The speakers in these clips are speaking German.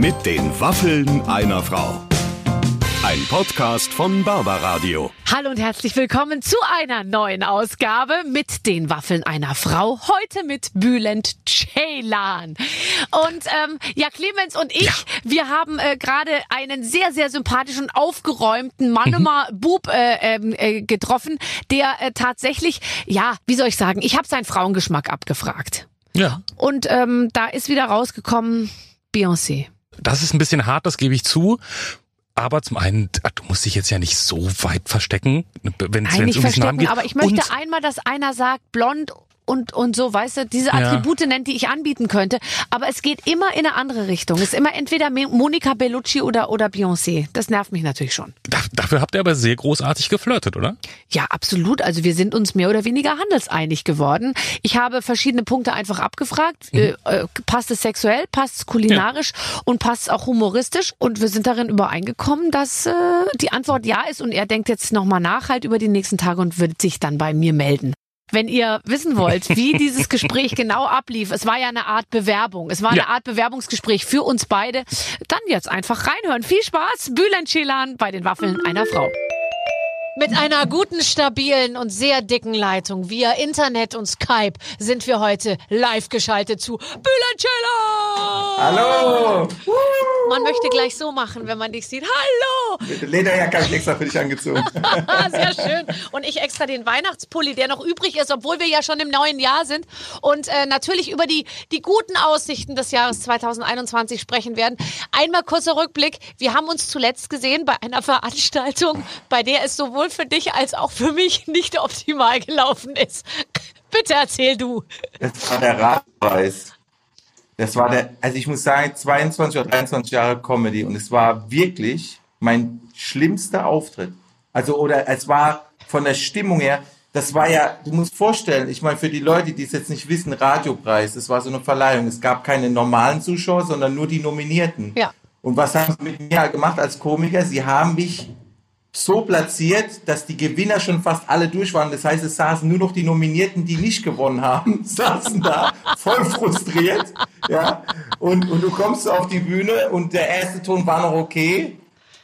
Mit den Waffeln einer Frau. Ein Podcast von Barbaradio. Hallo und herzlich willkommen zu einer neuen Ausgabe mit den Waffeln einer Frau. Heute mit Bülent Ceylan. Und ähm, ja, Clemens und ich, ja. wir haben äh, gerade einen sehr, sehr sympathischen, aufgeräumten Mannemer mhm. Bub äh, ähm, äh, getroffen, der äh, tatsächlich, ja, wie soll ich sagen, ich habe seinen Frauengeschmack abgefragt. Ja. Und ähm, da ist wieder rausgekommen Beyoncé. Das ist ein bisschen hart, das gebe ich zu. Aber zum einen, du musst dich jetzt ja nicht so weit verstecken, wenn es um diesen Namen geht. Aber ich möchte Und einmal, dass einer sagt, blond und, und so, weißt du, diese Attribute ja. nennt, die ich anbieten könnte. Aber es geht immer in eine andere Richtung. Es ist immer entweder Monika Bellucci oder, oder Beyoncé. Das nervt mich natürlich schon. dafür habt ihr aber sehr großartig geflirtet, oder? Ja, absolut. Also wir sind uns mehr oder weniger handelseinig geworden. Ich habe verschiedene Punkte einfach abgefragt. Mhm. Äh, äh passt es sexuell, passt es kulinarisch ja. und passt es auch humoristisch? Und wir sind darin übereingekommen, dass äh, die Antwort ja ist und er denkt jetzt nochmal nach halt über die nächsten Tage und wird sich dann bei mir melden. Wenn ihr wissen wollt, wie dieses Gespräch genau ablief, es war ja eine Art Bewerbung. Es war eine ja. Art Bewerbungsgespräch für uns beide. Dann jetzt einfach reinhören. Viel Spaß. Bülent Ceylan bei den Waffeln einer Frau. Mit einer guten, stabilen und sehr dicken Leitung via Internet und Skype sind wir heute live geschaltet zu Bülent Hallo! Man möchte gleich so machen, wenn man dich sieht. Hallo! Mit Lederjacke habe ich extra für dich angezogen. Sehr schön. Und ich extra den Weihnachtspulli, der noch übrig ist, obwohl wir ja schon im neuen Jahr sind. Und äh, natürlich über die, die guten Aussichten des Jahres 2021 sprechen werden. Einmal kurzer Rückblick. Wir haben uns zuletzt gesehen bei einer Veranstaltung, bei der es sowohl für dich als auch für mich nicht optimal gelaufen ist. Bitte erzähl du. Das war der Radpreis. Das war der, also ich muss sagen, 22 oder 23 Jahre Comedy und es war wirklich mein schlimmster Auftritt. Also, oder es war von der Stimmung her, das war ja, du musst vorstellen, ich meine, für die Leute, die es jetzt nicht wissen, Radiopreis, das war so eine Verleihung. Es gab keine normalen Zuschauer, sondern nur die Nominierten. Ja. Und was haben sie mit mir gemacht als Komiker? Sie haben mich so platziert, dass die Gewinner schon fast alle durch waren. Das heißt, es saßen nur noch die Nominierten, die nicht gewonnen haben, saßen da voll frustriert. Ja. Und, und du kommst auf die Bühne und der erste Ton war noch okay.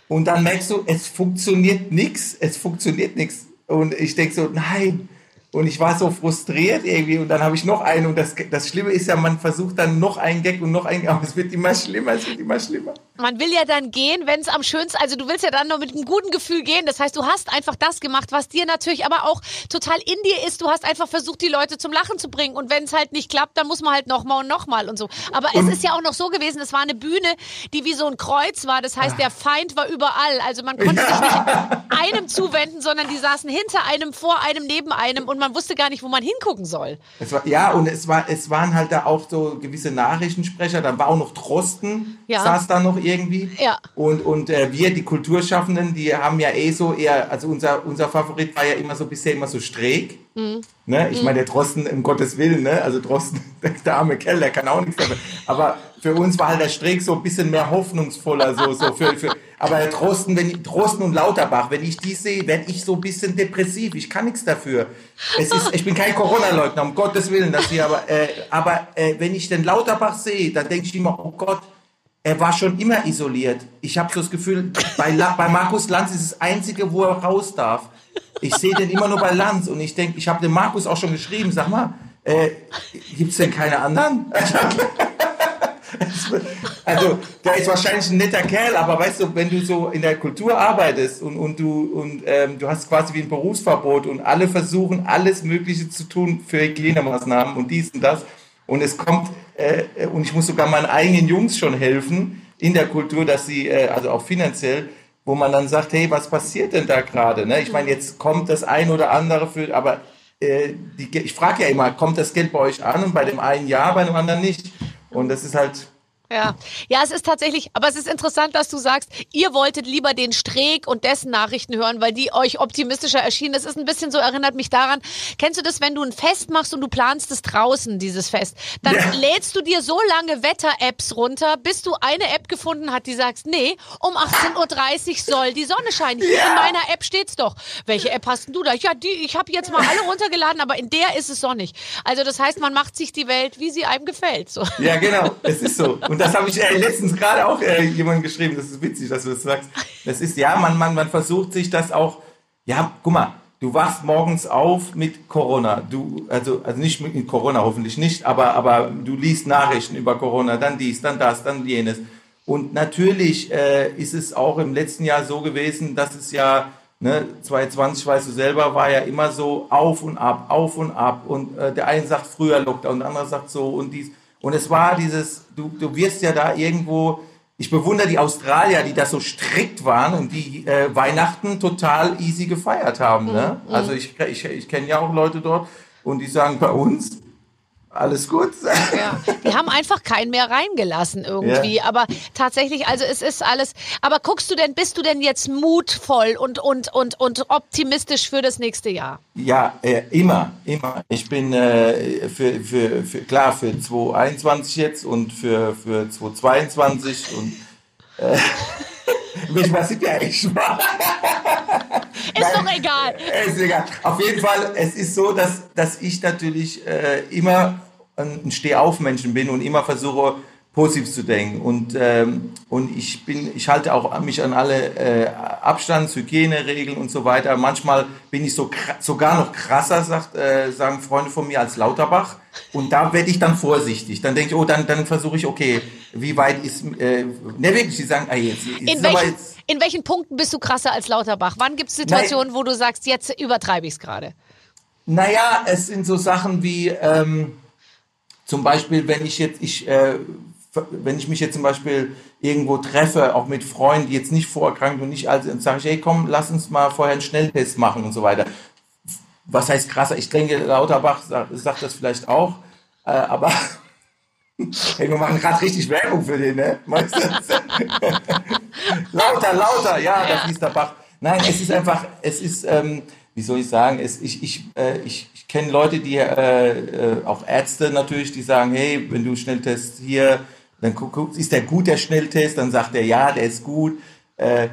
Und dann merkst du, es funktioniert nichts, es funktioniert nichts. Und ich denk so, nein, und ich war so frustriert irgendwie und dann habe ich noch einen und das, das Schlimme ist ja, man versucht dann noch einen Gag und noch einen, aber es wird immer schlimmer, es wird immer schlimmer. Man will ja dann gehen, wenn es am schönsten, also du willst ja dann noch mit einem guten Gefühl gehen. Das heißt, du hast einfach das gemacht, was dir natürlich aber auch total in dir ist. Du hast einfach versucht, die Leute zum Lachen zu bringen und wenn es halt nicht klappt, dann muss man halt nochmal und nochmal und so. Aber und es ist ja auch noch so gewesen, es war eine Bühne, die wie so ein Kreuz war. Das heißt, der Feind war überall. Also man konnte sich nicht einem zuwenden, sondern die saßen hinter einem, vor einem, neben einem und man wusste gar nicht, wo man hingucken soll. War, ja, und es, war, es waren halt da auch so gewisse Nachrichtensprecher. Da war auch noch Drosten, ja. saß da noch irgendwie. Ja. Und, und äh, wir, die Kulturschaffenden, die haben ja eh so eher, also unser, unser Favorit war ja immer so bisher immer so Streeck. Mhm. Ne? Ich mhm. meine, der Drosten, um Gottes Willen, ne? also Drosten, der arme Kerl, der kann auch nichts dafür. Aber für uns war halt der Streeck so ein bisschen mehr hoffnungsvoller, so, so für, für, aber der Drosten, wenn Drosten und Lauterbach, wenn ich die sehe, werde ich so ein bisschen depressiv. Ich kann nichts dafür. Es ist, ich bin kein Corona-Leugner, um Gottes Willen, dass ich aber, äh, aber äh, wenn ich den Lauterbach sehe, dann denke ich immer, oh Gott, er war schon immer isoliert. Ich habe so das Gefühl, bei, La bei Markus Lanz ist das Einzige, wo er raus darf. Ich sehe den immer nur bei Lanz und ich denke, ich habe dem Markus auch schon geschrieben, sag mal, äh, gibt es denn keine anderen? also, der ist wahrscheinlich ein netter Kerl, aber weißt du, wenn du so in der Kultur arbeitest und, und du und ähm, du hast quasi wie ein Berufsverbot und alle versuchen alles Mögliche zu tun für Hygienemaßnahmen und dies und das und es kommt äh, und ich muss sogar meinen eigenen Jungs schon helfen in der Kultur, dass sie äh, also auch finanziell wo man dann sagt, hey, was passiert denn da gerade? Ne? Ich meine, jetzt kommt das ein oder andere für, aber äh, die, ich frage ja immer, kommt das Geld bei euch an und bei dem einen ja, bei dem anderen nicht? Und das ist halt ja, ja, es ist tatsächlich, aber es ist interessant, dass du sagst, ihr wolltet lieber den Streeck und dessen Nachrichten hören, weil die euch optimistischer erschienen. Das ist ein bisschen so, erinnert mich daran. Kennst du das, wenn du ein Fest machst und du planst es draußen, dieses Fest? Dann ja. lädst du dir so lange Wetter-Apps runter, bis du eine App gefunden hast, die sagst, nee, um 18.30 Uhr soll die Sonne scheinen. Hier ja. in meiner App steht's doch. Welche App hast du da? Ja, die, ich habe jetzt mal alle runtergeladen, aber in der ist es sonnig. Also das heißt, man macht sich die Welt, wie sie einem gefällt. So. Ja, genau. Es ist so. Und Und das habe ich äh, letztens gerade auch äh, jemand geschrieben. Das ist witzig, dass du das sagst. Das ist, ja, man, man, man versucht sich das auch, ja, guck mal, du wachst morgens auf mit Corona. Du, also, also nicht mit Corona, hoffentlich nicht, aber, aber du liest Nachrichten über Corona, dann dies, dann das, dann jenes. Und natürlich äh, ist es auch im letzten Jahr so gewesen, dass es ja, ne, 2020, weißt du selber, war ja immer so auf und ab, auf und ab. Und äh, der eine sagt früher Lockdown, der andere sagt so und dies. Und es war dieses, du, du wirst ja da irgendwo, ich bewundere die Australier, die da so strikt waren und die äh, Weihnachten total easy gefeiert haben. Ne? Mhm. Also ich, ich, ich kenne ja auch Leute dort und die sagen bei uns, alles gut. Ja, die haben einfach keinen mehr reingelassen irgendwie. Ja. Aber tatsächlich, also es ist alles. Aber guckst du denn, bist du denn jetzt mutvoll und, und, und, und optimistisch für das nächste Jahr? Ja, äh, immer, immer. Ich bin äh, für, für, für, klar für 2021 jetzt und für, für 2022 und äh, was sind ja eigentlich Ist doch egal. Ist egal. Auf jeden Fall, es ist so, dass, dass ich natürlich äh, immer ein Stehaufmenschen bin und immer versuche, positiv zu denken. Und, ähm, und ich, bin, ich halte auch mich an alle äh, Abstands-, Hygieneregeln und so weiter. Manchmal bin ich so sogar noch krasser, sagt, äh, sagen Freunde von mir, als Lauterbach. Und da werde ich dann vorsichtig. Dann denke ich, oh, dann, dann versuche ich, okay, wie weit ist, äh, ne, wirklich, die sagen, ah, jetzt, jetzt in, welchen, jetzt, in welchen Punkten bist du krasser als Lauterbach? Wann gibt es Situationen, Nein, wo du sagst, jetzt übertreibe ich es gerade? Naja, es sind so Sachen wie, ähm, zum Beispiel, wenn ich jetzt, ich, äh, wenn ich mich jetzt zum Beispiel irgendwo treffe, auch mit Freunden, die jetzt nicht vorerkrankt und nicht alt sind, sage ich, hey, komm, lass uns mal vorher einen Schnelltest machen und so weiter. Was heißt krasser? Ich denke, Lauterbach sagt, sagt das vielleicht auch, äh, aber hey, wir machen gerade richtig Werbung für den, ne? Meinst du? lauter, lauter, ja, da fließt der Bach. Nein, es ist einfach, es ist, ähm, wie soll ich sagen, es, ich, ich, äh, ich, ich kenne Leute, die, äh, äh, auch Ärzte natürlich, die sagen, hey, wenn du Schnelltest hier dann guckt, ist der gut, der Schnelltest? Dann sagt er, ja, der ist gut. Äh,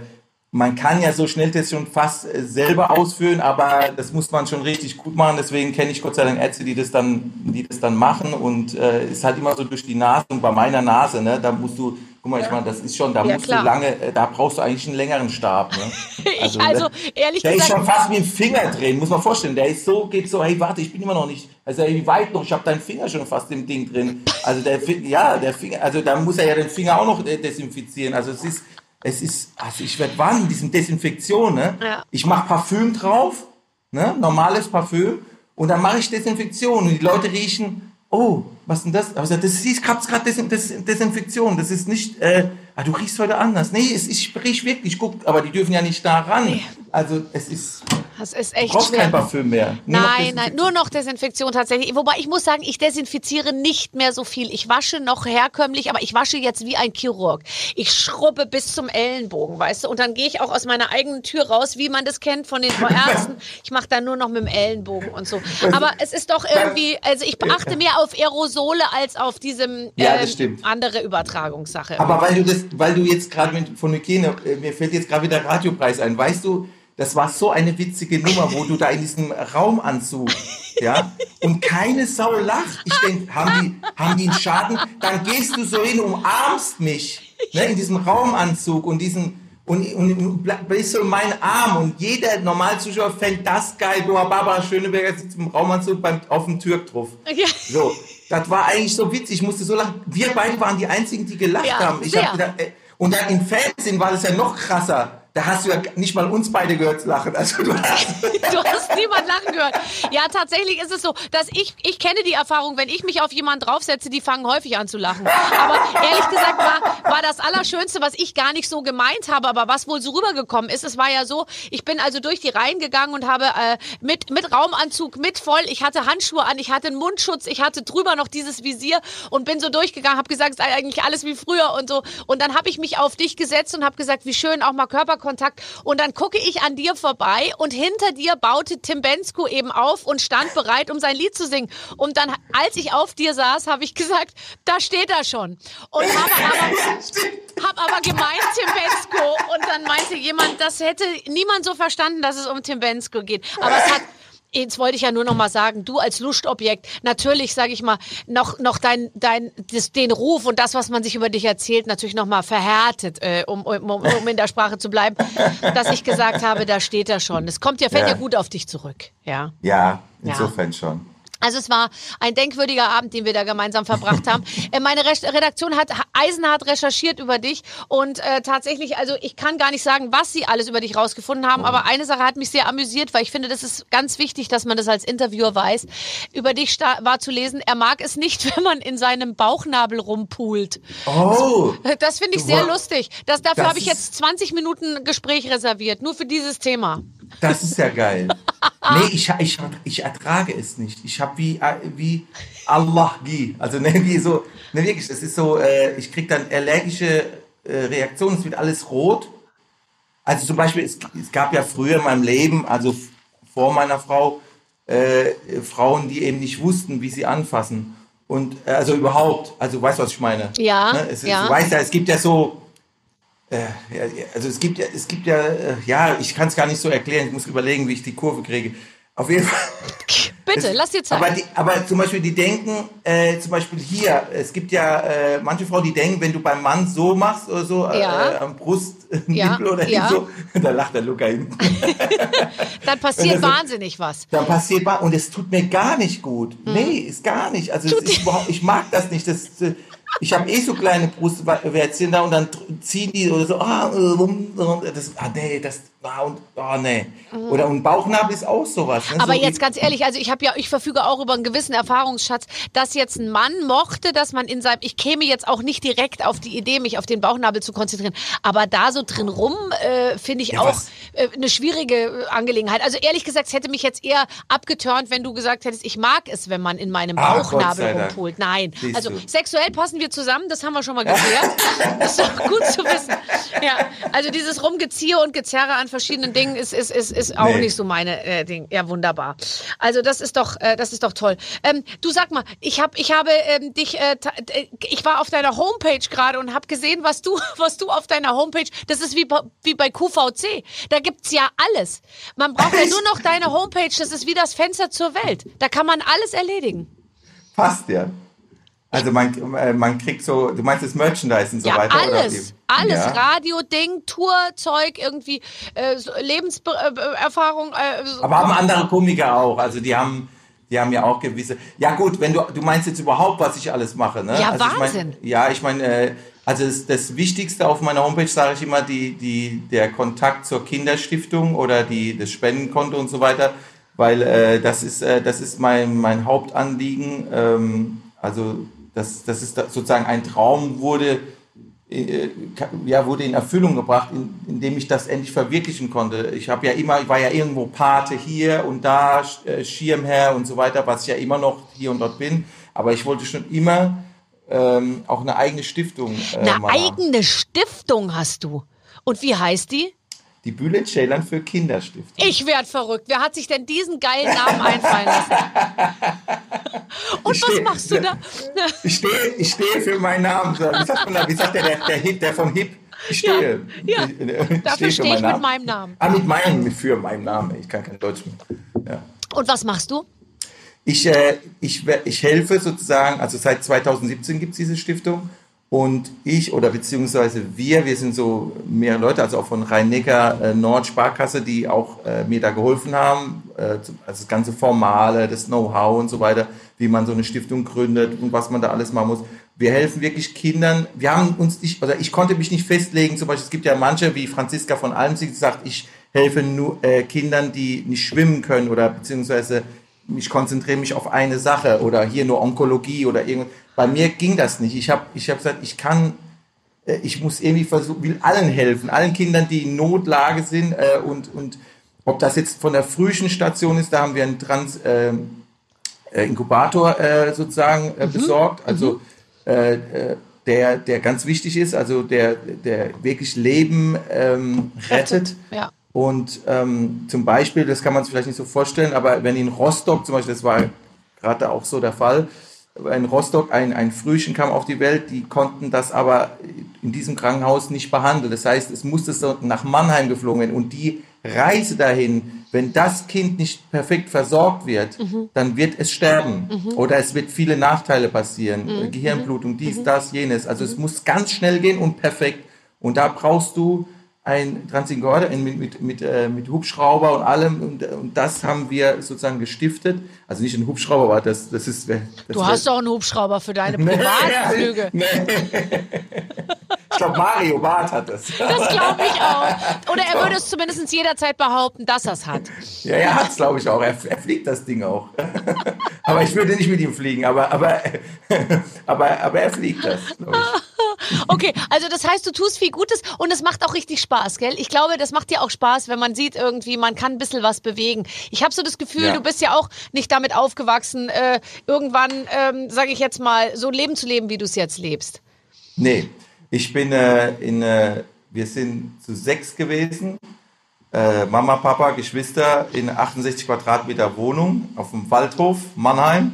man kann ja so Schnelltests schon fast äh, selber ausführen, aber das muss man schon richtig gut machen. Deswegen kenne ich Gott sei Dank Ärzte, die das dann, die das dann machen und äh, ist halt immer so durch die Nase und bei meiner Nase, ne, da musst du, guck mal, ich meine, das ist schon, da Ja, musst klar. du lange, äh, da brauchst du eigentlich einen längeren Stab. Ne? Ich, also, ehrlich Der ist gesagt, schon fast wie ein Finger drehen, muss man vorstellen. Der ist so, geht so, hey, warte, ich bin immer noch nicht, also wie weit noch? Ich habe deinen Finger schon fast im Ding drin. Also der, ja, der Finger, also da muss er ja den Finger auch noch äh, desinfizieren. Also es ist, es ist, also ich werde warnen, diesem Desinfektion, ne? Ja. Ich mache Parfüm drauf, ne? Normales Parfüm und dann mache ich Desinfektion und die Leute riechen, oh, was ist denn das? Aber ich sag, das ist, ich hab's gerade Desin Des Desinfektion, das ist nicht, äh, ah, du riechst heute anders. Nee, es, ich riech wirklich, guck, aber die dürfen ja nicht da ran. Also es ist, das ist du echt brauchst schwer. kein Parfüm mehr. Nur Nein, nein, nur noch Desinfektion tatsächlich. Wobei ich muss sagen, ich desinfiziere nicht mehr so viel. Ich wasche noch herkömmlich, aber ich wasche jetzt wie ein Chirurg. Ich schrubbe bis zum Ellenbogen, weißt du? Und dann gehe ich auch aus meiner eigenen Tür raus, wie man das kennt von den Ärzten. Ich mache dann nur noch mit dem Ellenbogen und so. Aber es ist doch irgendwie, also ich achte mehr auf Aerosole als auf diesem Ja, ähm, andere Übertragungssache. Aber weil du das, weil du jetzt gerade von Hygiene, äh, mir fällt jetzt gerade wieder Radiopreis ein. Weißt du, das war so eine witzige Nummer, wo du da in diesem Raumanzug, ja, und keine Sau lacht. Ich denke, haben die, haben die einen Schaden? Dann gehst du so hin, umarmst mich, ne, in diesem Raumanzug und diesen, und, und ble- bist so in meinen Arm und jeder Normalzuschauer fängt das geil. Du, Barbara Schöneberger sitzt im Raumanzug beim, auf dem Türk drauf. Ja. So, das war eigentlich so witzig. Ich musste so lachen. Wir beide waren die einzigen, die gelacht Ja, haben. Ich hab gedacht, äh, und dann im Fernsehen war das ja noch krasser. Da hast du ja nicht mal uns beide gehört lachen. Also du hast, Du hast niemand lachen gehört. Ja, tatsächlich ist es so, dass ich, ich kenne die Erfahrung, wenn ich mich auf jemanden draufsetze, die fangen häufig an zu lachen. Aber ehrlich gesagt war, war das Allerschönste, was ich gar nicht so gemeint habe, aber was wohl so rübergekommen ist. Es war ja so, ich bin also durch die Reihen gegangen und habe äh, mit, mit Raumanzug, mit voll, ich hatte Handschuhe an, ich hatte einen Mundschutz, ich hatte drüber noch dieses Visier und bin so durchgegangen, habe gesagt, es sei eigentlich alles wie früher und so. Und dann habe ich mich auf dich gesetzt und habe gesagt, wie schön, auch mal Körperkontakt. Und dann gucke ich an dir vorbei und hinter dir baute Tim Bensko eben auf und stand bereit, um sein Lied zu singen. Und dann, als ich auf dir saß, habe ich gesagt, da steht er schon. Und habe aber, hab aber gemeint Tim Bensko. Und dann meinte jemand, das hätte niemand so verstanden, dass es um Tim Bensko geht. Aber es hat jetzt wollte ich ja nur noch mal sagen, du als Lustobjekt, natürlich, sage ich mal, noch, noch dein, dein, das, den Ruf und das, was man sich über dich erzählt, natürlich noch mal verhärtet, äh, um, um, um in der Sprache zu bleiben, dass ich gesagt habe, da steht er schon. Es kommt ja, fällt ja, ja gut auf dich zurück, ja. Ja, insofern ja. schon. Also es war ein denkwürdiger Abend, den wir da gemeinsam verbracht haben. Äh, meine Redaktion hat eisenhart recherchiert über dich und äh, tatsächlich, also ich kann gar nicht sagen, was sie alles über dich rausgefunden haben, aber eine Sache hat mich sehr amüsiert, weil ich finde, das ist ganz wichtig, dass man das als Interviewer weiß. Über dich war zu lesen, er mag es nicht, wenn man in seinem Bauchnabel rumpult. Oh. Das, das finde ich sehr lustig. Das, dafür habe ich jetzt 20 Minuten Gespräch reserviert, nur für dieses Thema. Das ist ja geil. nee, ich, ich, ich ertrage es nicht. Ich habe wie, äh, wie Allah, wie, also ne, wie so, ne, wirklich, das ist so, äh, ich kriege dann allergische äh, Reaktionen, es wird alles rot. Also zum Beispiel, es, es, gab ja früher in meinem Leben, also vor meiner Frau, äh, Frauen, die eben nicht wussten, wie sie anfassen. Und äh, also überhaupt, also weißt du, was ich meine? Ja. Ne? Es, ja. Du weißt ja, es gibt ja so, also es gibt ja, es gibt ja, äh, ja, ich kann es gar nicht so erklären. Ich muss überlegen, wie ich die Kurve kriege. Auf jeden Fall. Bitte, es, lass dir Zeit. Aber, die, aber zum Beispiel, die denken, äh, zum Beispiel hier, es gibt ja äh, manche Frauen, die denken, wenn du beim Mann so machst oder so, äh, ja. äh, am Brustnippel ja. oder ja. so, da lacht der Luca hinten. dann passiert wahnsinnig was. Dann passiert was und es tut mir gar nicht gut. Mhm. Nee, ist gar nicht. Also ist ich mag das nicht. Das, ich habe eh so kleine Brustwärzchen da und dann ziehen die oder so, ah, äh, das, ah nee, das, und, ah, nee. Oder und Bauchnabel ist auch sowas. Ne? Aber so jetzt ganz ehrlich, also ich habe ja, ich verfüge auch über einen gewissen Erfahrungsschatz, dass jetzt ein Mann mochte, dass man in seinem, ich käme jetzt auch nicht direkt auf die Idee, mich auf den Bauchnabel zu konzentrieren, aber da so drin rum, äh, finde ich ja, auch äh, eine schwierige äh, Angelegenheit. Also ehrlich gesagt, es hätte mich jetzt eher abgeturnt, wenn du gesagt hättest, ich mag es, wenn man in meinem ah, Bauchnabel rumpolt. Nein, Siehst also du. sexuell passen wir zusammen, das haben wir schon mal geklärt. das ist doch gut zu wissen. Ja, also dieses Rumgeziehe und Gezerre an verschiedenen Dingen ist, ist, ist, ist auch nee. nicht so meine äh, Ding. Ja, wunderbar. Also das ist doch, äh, das ist doch toll. Ähm, du sag mal, ich habe, ich habe ähm, dich, äh, ich war auf deiner Homepage gerade und habe gesehen, was du, was du auf deiner Homepage. Das ist wie wie bei QVC. Da gibt's ja alles. Man braucht ja nur noch deine Homepage. Das ist wie das Fenster zur Welt. Da kann man alles erledigen. Passt ja. Also man, äh, man kriegt so, du meinst das Merchandise und so ja, weiter? Alles, alles. Ja. Radio-Ding, Tour-Zeug, irgendwie äh, Lebenserfahrung. Äh, so Aber haben andere Komiker auch. Also die haben, die haben ja auch gewisse. Ja gut, wenn du, du meinst jetzt überhaupt, was ich alles mache, ne? Ja, also Wahnsinn. Ich mein, ja, ich meine, äh, also das, das Wichtigste auf meiner Homepage sage ich immer, die, die, der Kontakt zur Kinderstiftung oder die, das Spendenkonto und so weiter, weil äh, das ist, äh, das ist mein, mein Hauptanliegen. Ähm, also das, das ist sozusagen ein Traum wurde, äh, ja, wurde in Erfüllung gebracht, in, indem ich das endlich verwirklichen konnte. Ich habe ja immer, ich war ja irgendwo Pate hier und da, äh, Schirmherr und so weiter, was ich ja immer noch hier und dort bin. Aber ich wollte schon immer ähm, auch eine eigene Stiftung. Äh, eine eigene Stiftung hast du. Und wie heißt die? Die Bülent Ceylan für Kinderstiftung. Ich werd verrückt. Wer hat sich denn diesen geilen Namen einfallen lassen? Und ich was steh, machst du da? Ich stehe ich steh für meinen Namen. Wie sagt, man da, wie sagt der, der, der, Hip, der von Hip? Ich stehe. Ja, ja. Ich, Dafür stehe ich mit meinem Namen. Ah, mit meinem, für meinem Namen. Ich kann kein Deutsch mehr. Ja. Und was machst du? Ich, äh, ich, ich helfe sozusagen, also seit 2017 gibt es diese Stiftung und ich oder beziehungsweise wir, wir sind so mehrere Leute, also auch von Rhein-Neckar äh, Nord Sparkasse, die auch äh, mir da geholfen haben, äh, also das ganze Formale, das Know-how und so weiter, wie man so eine Stiftung gründet und was man da alles machen muss. Wir helfen wirklich Kindern. Wir haben uns nicht, oder ich konnte mich nicht festlegen. Zum Beispiel, es gibt ja manche, wie Franziska von Almsig, die sagt, ich helfe nur äh, Kindern, die nicht schwimmen können oder beziehungsweise ich konzentriere mich auf eine Sache oder hier nur Onkologie oder irgendwas. Bei mir ging das nicht. Ich habe ich hab gesagt, ich kann, äh, ich muss irgendwie versuchen, will allen helfen, allen Kindern, die in Notlage sind äh, und, und ob das jetzt von der frühen Station ist, da haben wir einen Trans, ähm, äh, Inkubator äh, sozusagen äh, mhm. besorgt, also mhm. äh, äh, der, der ganz wichtig ist, also der, der wirklich Leben ähm, rettet. Ja. Und ähm, zum Beispiel, das kann man sich vielleicht nicht so vorstellen, aber wenn in Rostock zum Beispiel, das war gerade auch so der Fall, in Rostock ein, ein Frühchen kam auf die Welt, die konnten das aber in diesem Krankenhaus nicht behandeln. Das heißt, es musste so nach Mannheim geflogen werden und die Reise dahin, wenn das Kind nicht perfekt versorgt wird, Mhm. dann wird es sterben. Oder es wird viele Nachteile passieren. Mhm. Gehirnblutung, dies, das, jenes. Also es muss ganz schnell gehen und perfekt. Und da brauchst du ein Transingorder mit, mit, mit, äh, mit Hubschrauber und allem. Und, und das haben wir sozusagen gestiftet. Also nicht ein Hubschrauber, aber das, das ist... Das Du hast doch einen Hubschrauber für deine Privatflüge. Ich glaube, Mario Barth hat das. Das glaube ich auch. Oder er würde es zumindest jederzeit behaupten, dass er es hat. Ja, er hat es, glaube ich, auch. Er, er fliegt das Ding auch. aber ich würde nicht mit ihm fliegen, aber, aber, aber, aber er fliegt das, glaube ich. Okay, also das heißt, du tust viel Gutes und es macht auch richtig Spaß, gell? Ich glaube, das macht dir auch Spaß, wenn man sieht irgendwie, man kann ein bisschen was bewegen. Ich habe so das Gefühl, Ja. du bist ja auch nicht damit aufgewachsen, äh, irgendwann, ähm, sage ich jetzt mal, so ein Leben zu leben, wie du es jetzt lebst. Nee, ich bin äh, in, äh, wir sind zu sechs gewesen. Äh, Mama, Papa, Geschwister in 68 Quadratmeter Wohnung auf dem Waldhof Mannheim.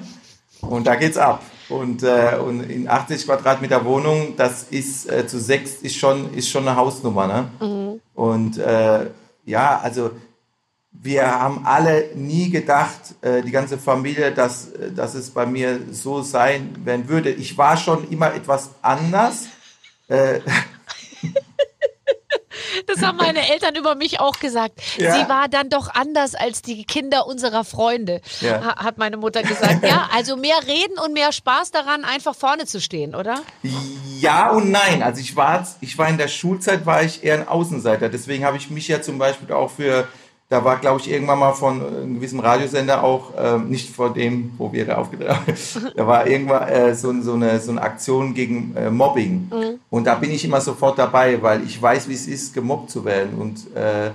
Und da geht's ab. Und, äh, und in 80 Quadratmeter Wohnung, das ist äh, zu sechs, ist schon, ist schon eine Hausnummer. Ne? Und äh, ja, also wir haben alle nie gedacht, äh, die ganze Familie, dass, äh, dass es bei mir so sein werden würde. Ich war schon immer etwas anders. Das haben meine Eltern über mich auch gesagt. Ja. Sie war dann doch anders als die Kinder unserer Freunde, Ja. ha- hat meine Mutter gesagt. Ja, also mehr reden und mehr Spaß daran, einfach vorne zu stehen, oder? Ja und nein. Also ich war, ich war in der Schulzeit war ich eher ein Außenseiter. Deswegen habe ich mich ja zum Beispiel auch für, da war glaube ich irgendwann mal von einem gewissen Radiosender auch, ähm, nicht vor dem, wo wir da aufgetreten haben, da war irgendwann äh, so, so, eine, so eine Aktion gegen äh, Mobbing. Und da bin ich immer sofort dabei, weil ich weiß, wie es ist, gemobbt zu werden. Und äh,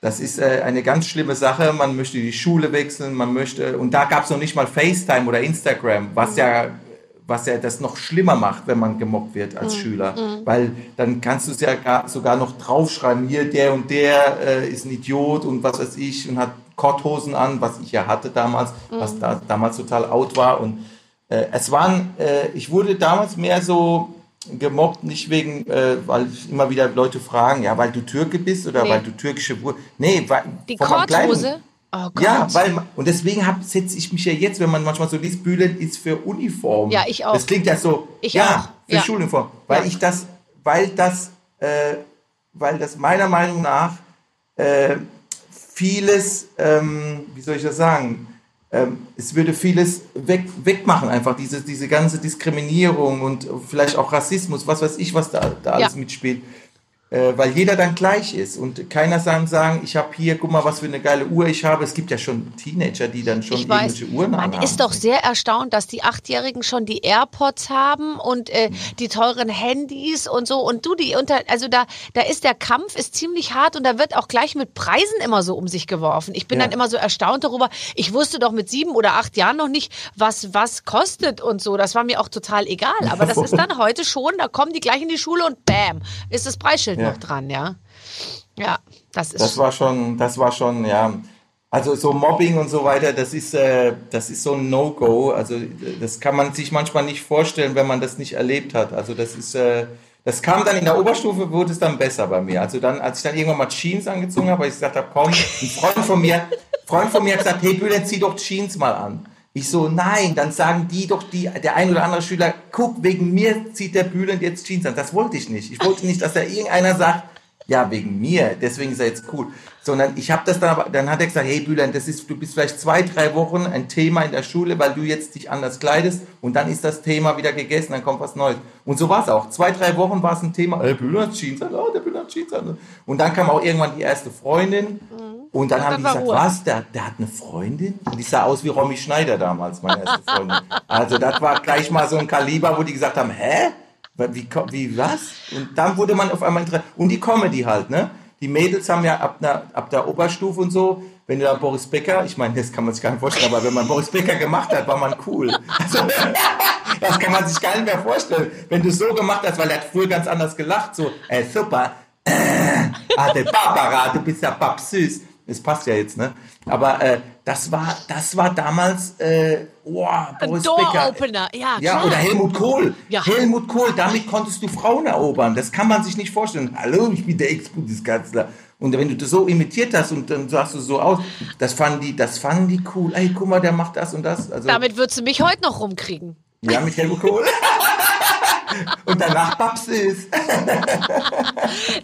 das ist äh, eine ganz schlimme Sache. Man möchte die Schule wechseln, man möchte, und da gab es noch nicht mal FaceTime oder Instagram, was ja, was ja das noch schlimmer macht, wenn man gemobbt wird als Schüler. Weil dann kannst du es ja gar, sogar noch draufschreiben, hier der und der äh, ist ein Idiot und was weiß ich und hat Korthosen an, was ich ja hatte damals, was da, damals total out war. Und äh, es waren, äh, ich wurde damals mehr so gemobbt, nicht wegen, äh, weil immer wieder Leute fragen, ja, weil du Türke bist oder Nee. weil du türkische Wurzeln. Nee, weil Die Korthose? Oh Gott. Ja, weil und deswegen setze ich mich ja jetzt, wenn man manchmal so liest, Bühlen ist für Uniform. Ja, ich auch. Das klingt ja so, Ich ja, auch. für Ja. Schuluniform, weil Ja. ich das, weil das, äh, weil das meiner Meinung nach äh, vieles, ähm, wie soll ich das sagen, ähm, es würde vieles weg, wegmachen, einfach diese, diese ganze Diskriminierung und vielleicht auch Rassismus, was weiß ich, was da, da alles Ja. mitspielt. Äh, weil jeder dann gleich ist und keiner sagen, sagen ich habe hier, guck mal, was für eine geile Uhr ich habe. Es gibt ja schon Teenager, die dann schon Ich weiß, irgendwelche Uhren man anhaben. ist doch sehr erstaunt, dass die Achtjährigen schon die AirPods haben und äh, Mhm. die teuren Handys und so. Und du, die unter, also da, da ist der Kampf ist ziemlich hart und da wird auch gleich mit Preisen immer so um sich geworfen. Ich bin Ja. dann immer so erstaunt darüber. Ich wusste doch mit sieben oder acht Jahren noch nicht, was was kostet und so. Das war mir auch total egal. Aber das ist dann heute schon. Da kommen die gleich in die Schule und bam ist das Preisschild Ja. Noch dran, ja. Ja, das ist. Das war schon, das war schon, ja. Also so Mobbing und so weiter, das ist, äh, das ist so ein No-Go. Also das kann man sich manchmal nicht vorstellen, wenn man das nicht erlebt hat. Also das ist, äh, das kam dann in der Oberstufe, wurde es dann besser bei mir. Also dann, als ich dann irgendwann mal Jeans angezogen habe, weil ich gesagt habe, komm, ein Freund von mir, Freund von mir hat gesagt, hey Bülent, zieh doch Jeans mal an. Ich so, nein, dann sagen die doch, die, der ein oder andere Schüler, guck, wegen mir zieht der Bülent jetzt Jeans an. Das wollte ich nicht. Ich wollte nicht, dass da irgendeiner sagt, ja, wegen mir, deswegen ist er jetzt cool. Sondern ich habe das dann aber, dann hat er gesagt, hey Bülent, das ist, du bist vielleicht zwei, drei Wochen ein Thema in der Schule, weil du jetzt dich anders kleidest und dann ist das Thema wieder gegessen, dann kommt was Neues. Und so war es auch. Zwei, drei Wochen war es ein Thema, hey, Bülent Jeans an, oh, der Bülent Jeans an. Und dann kam auch irgendwann die erste Freundin und dann haben die gesagt, Ruhe. was, der, der hat eine Freundin? Und die sah aus wie Romy Schneider damals, meine erste Freundin. Also das war gleich mal so ein Kaliber, wo die gesagt haben, hä? Wie, wie was? Und dann wurde man auf einmal interessiert. Und die Comedy halt, ne? Die Mädels haben ja ab, einer, ab der Oberstufe und so, wenn du da Boris Becker, ich meine, das kann man sich gar nicht vorstellen, aber wenn man Boris Becker gemacht hat, war man cool. Also, das kann man sich gar nicht mehr vorstellen. Wenn du so gemacht hast, weil er hat früher ganz anders gelacht, so, äh, super, äh, ah, der Barbara, du bist ja papsüß. Das passt ja jetzt, ne? Aber äh, das war, das war damals, äh, oh, Boris Becker. Opener, ja, Ja, klar. oder Helmut Kohl. Ja. Helmut Kohl, damit konntest du Frauen erobern. Das kann man sich nicht vorstellen. Hallo, ich bin der Ex-Bundeskanzler. Und wenn du das so imitiert hast und dann sahst du so aus, das fanden die, das fanden die cool. Ey, guck mal, der macht das und das. Also, Damit würdest du mich heute noch rumkriegen. ja, mit Helmut Kohl. und danach Babs ist.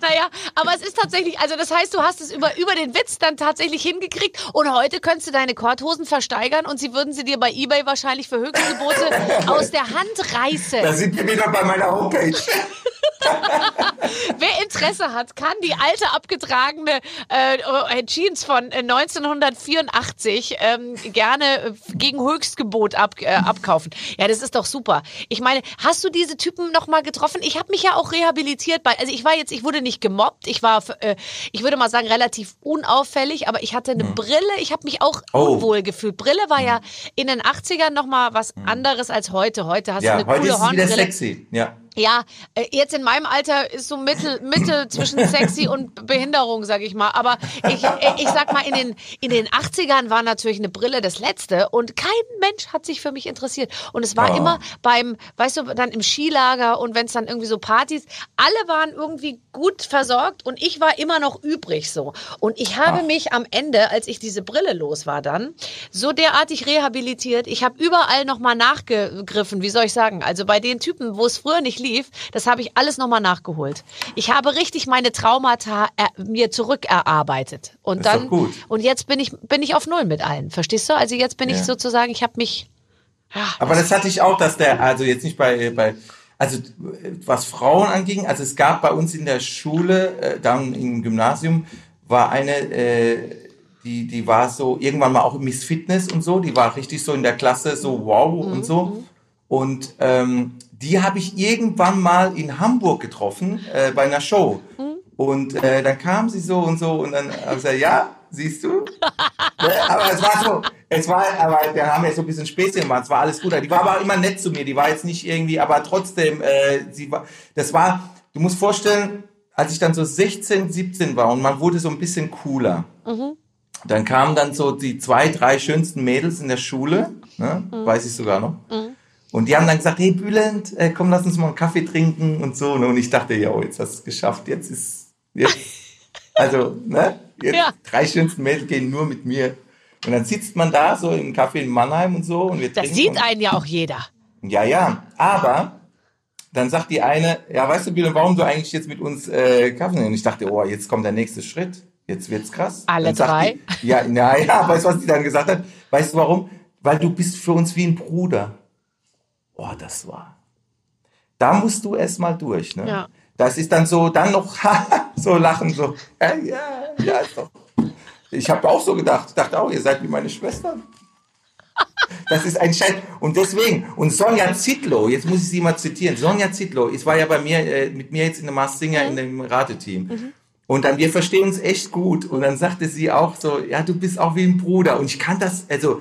Naja, aber es ist tatsächlich, also das heißt, du hast es über, über den Witz dann tatsächlich hingekriegt und heute könntest du deine Korthosen versteigern und sie würden sie dir bei Ebay wahrscheinlich für Höchstgebote aus der Hand reißen. Da sind wir wieder bei meiner Homepage. Wer Interesse hat, kann die alte abgetragene äh, Jeans von äh, 1984 ähm, gerne äh, gegen Höchstgebot ab, äh, abkaufen. Ja, das ist doch super. Ich meine, hast du diese Typen noch mal getroffen? Ich habe mich ja auch rehabilitiert bei, also ich war jetzt, ich wurde nicht gemobbt, ich war, äh, ich würde mal sagen, relativ unauffällig, aber ich hatte eine Brille, ich habe mich auch Oh. unwohl gefühlt. Brille war ja in den 80ern noch mal was anderes als heute. Heute hast Ja, du eine heute coole ist es wieder Hornbrille. sexy. Ja. Ja, äh, jetzt in meinem Alter ist so Mitte, Mitte zwischen sexy und Behinderung, sag ich mal. Aber ich, äh, ich sag mal, in den, in den 80ern war natürlich eine Brille das Letzte und kein Mensch hat sich für mich interessiert. Und es war Oh. immer beim, weißt du, dann im Skilager und wenn es dann irgendwie so Partys, alle waren irgendwie gut versorgt und ich war immer noch übrig so. Und ich habe mich am Ende, als ich diese Brille los war dann, so derartig rehabilitiert. Ich habe überall nochmal nachgegriffen, wie soll ich sagen? Also bei den Typen, wo es früher nicht lief, das habe ich alles nochmal nachgeholt. Ich habe richtig meine Traumata er, mir zurückerarbeitet. Und Das dann, und jetzt bin ich, bin ich auf Null mit allen. Verstehst du? Also jetzt bin ich Ja. sozusagen, ich habe mich, ja, Aber das hatte ich auch, dass der, also jetzt nicht bei, bei also was Frauen anging, also es gab bei uns in der Schule, äh, dann im Gymnasium, war eine, äh, die, die war so irgendwann mal auch Miss Fitness und so, die war richtig so in der Klasse, so wow und so. Und ähm, die habe ich irgendwann mal in Hamburg getroffen, äh, bei einer Show. Und äh, dann kam sie so und so und dann habe ich gesagt, ja, siehst du? Ne, aber es war so, es war, aber wir haben ja so ein bisschen Späßchen gemacht, es war alles gut. Die war aber immer nett zu mir, die war jetzt nicht irgendwie, aber trotzdem, äh, sie war, das war, du musst vorstellen, als ich dann so 16, 17 war und man wurde so ein bisschen cooler, dann kamen dann so die zwei, drei schönsten Mädels in der Schule, ne, weiß ich sogar noch. Und die haben dann gesagt, hey Bülent, äh, komm, lass uns mal einen Kaffee trinken und so. Ne? Und ich dachte, ja, jetzt hast du es geschafft, jetzt ist, jetzt, also, ne, jetzt, Ja. drei schönsten Mädels gehen nur mit mir. Und dann sitzt man da so im Café in Mannheim und so und wir das sieht und, einen ja auch jeder. Ja, ja, aber dann sagt die eine, ja, weißt du, Bülent, warum du eigentlich jetzt mit uns äh, Kaffee nimmst? Und ich dachte, oh, jetzt kommt der nächste Schritt. Jetzt wird's krass. Alle drei? Die, ja, na, ja, weißt du, was die dann gesagt hat? Weißt du warum? Weil du bist für uns wie ein Bruder. Oh, das war. Da musst du erst mal durch, ne? Ja. Das ist dann so, dann noch so lachen, so, ja, ja, ja, ist doch. Ich habe auch so gedacht, ich dachte auch, ihr seid wie meine Schwestern. Das ist ein Scheiß. Und deswegen, und Sonja Zitlow, jetzt muss ich sie mal zitieren. Sonja Zitlow, es war ja bei mir, äh, mit mir jetzt in der Mars Singer in dem Rateteam. Und dann, wir verstehen uns echt gut. Und dann sagte sie auch so, ja, du bist auch wie ein Bruder. Und ich kann das, also,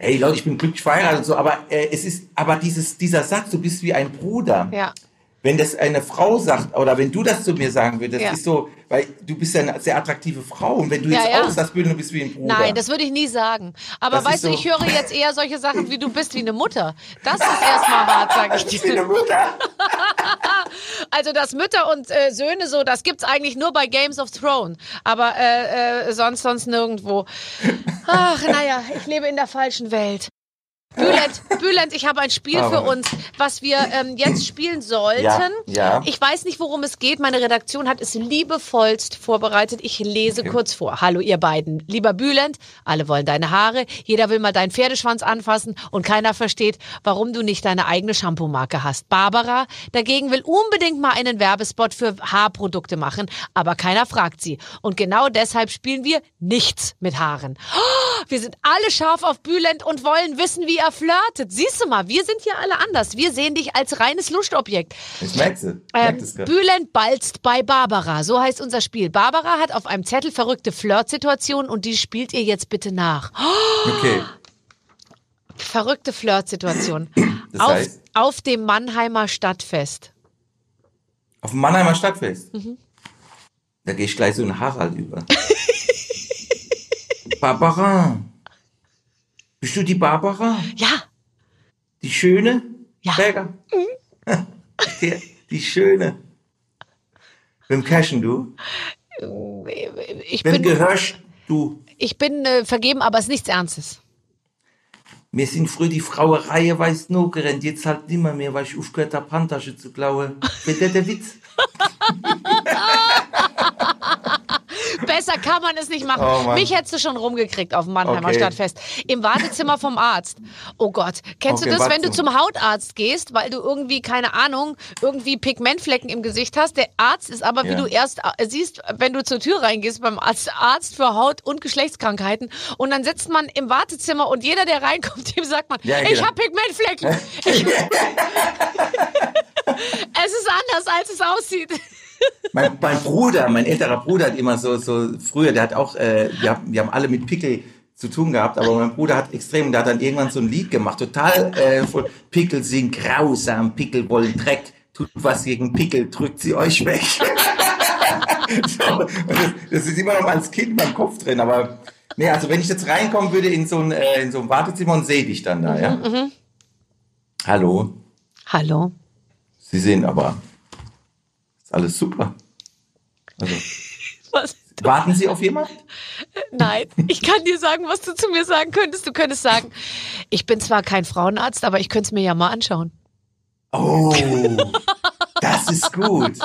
ey Leute, ich bin glücklich verheiratet und so, aber äh, es ist, aber dieses, dieser Satz, du bist wie ein Bruder. Ja. Wenn das eine Frau sagt, oder wenn du das zu mir sagen würdest, Ja. das ist so, weil du bist ja eine sehr attraktive Frau. Und wenn du Ja, jetzt ja. auch sagst, Bülent, du bist wie ein Bruder. Nein, das würde ich nie sagen. Aber Das weißt du, so- ich höre jetzt eher solche Sachen wie du bist wie eine Mutter. Das ist erstmal hart, sag ich Das ist wie eine. Mutter. Also dass Mütter und äh, Söhne so, das gibt's eigentlich nur bei Games of Thrones, aber äh, äh, sonst sonst nirgendwo. Ach, naja, ich lebe in der falschen Welt. Bülent, Bülent, ich habe ein Spiel für uns, was wir ähm, jetzt spielen sollten. Ja, ja. Ich weiß nicht, worum es geht. Meine Redaktion hat es liebevollst vorbereitet. Ich lese kurz vor. Hallo, ihr beiden. Lieber Bülent, alle wollen deine Haare. Jeder will mal deinen Pferdeschwanz anfassen und keiner versteht, warum du nicht deine eigene Shampoo-Marke hast. Barbara dagegen will unbedingt mal einen Werbespot für Haarprodukte machen, aber keiner fragt sie. Und genau deshalb spielen wir nichts mit Haaren. Oh, wir sind alle scharf auf Bülent und wollen wissen, wie er flirtet. Siehst du mal, wir sind hier alle anders. Wir sehen dich als reines Lustobjekt. Ich merk's. Ich Ähm, merk das gerade. Bülent balzt bei Barbara. So heißt unser Spiel. Barbara hat auf einem Zettel verrückte Flirtsituationen und die spielt ihr jetzt bitte nach. Oh, Okay. verrückte Flirtsituation. Das auf, heißt? auf dem Mannheimer Stadtfest. Auf dem Mannheimer Stadtfest. Mhm. Da gehe ich gleich so in Harald über. Barbara, Bist du die Barbara? Ja, Die Schöne? Ja. Berger? die, die Schöne. Wem cashen du? ich Wem bin, gehörst du? ich bin äh, vergeben, aber es ist nichts Ernstes. Wir sind früher die Frauerei weiß nur gerannt, jetzt halt nimmer mehr, weil ich aufgehört habe, Handtasche zu klauen. Wird der Witz? Besser kann man es nicht machen. Oh. Mich hättest du schon rumgekriegt auf dem Mannheimer Okay. Stadtfest. Im Wartezimmer vom Arzt. Oh Gott. Kennst Okay, du das, wenn du zum Hautarzt gehst, weil du irgendwie, keine Ahnung, irgendwie Pigmentflecken im Gesicht hast? Der Arzt ist aber, wie Ja. du erst äh, siehst, wenn du zur Tür reingehst beim Arzt, Arzt für Haut- und Geschlechtskrankheiten. Und dann sitzt man im Wartezimmer und jeder, der reinkommt, dem sagt man, Ja, ich genau. habe Pigmentflecken. Es ist anders, als es aussieht. Mein, mein Bruder, mein älterer Bruder hat immer so, so früher, der hat auch, äh, wir, haben, wir haben alle mit Pickel zu tun gehabt, aber mein Bruder hat extrem, der hat dann irgendwann so ein Lied gemacht, total äh, voll, Pickel sind grausam, Pickel wollen Dreck, tut was gegen Pickel, drückt sie euch weg. so, das, das ist immer noch als Kind in meinem Kopf drin, aber nee, also wenn ich jetzt reinkommen würde in so ein, äh, in so ein Wartezimmer und sehe dich dann da, ja? Hallo, Hallo. Sie sehen aber, ist alles super. Also, Was? warten Sie auf jemanden? Nein, ich kann dir sagen, was du zu mir sagen könntest. Du könntest sagen, ich bin zwar kein Frauenarzt, aber ich könnte es mir ja mal anschauen. Oh, das ist gut.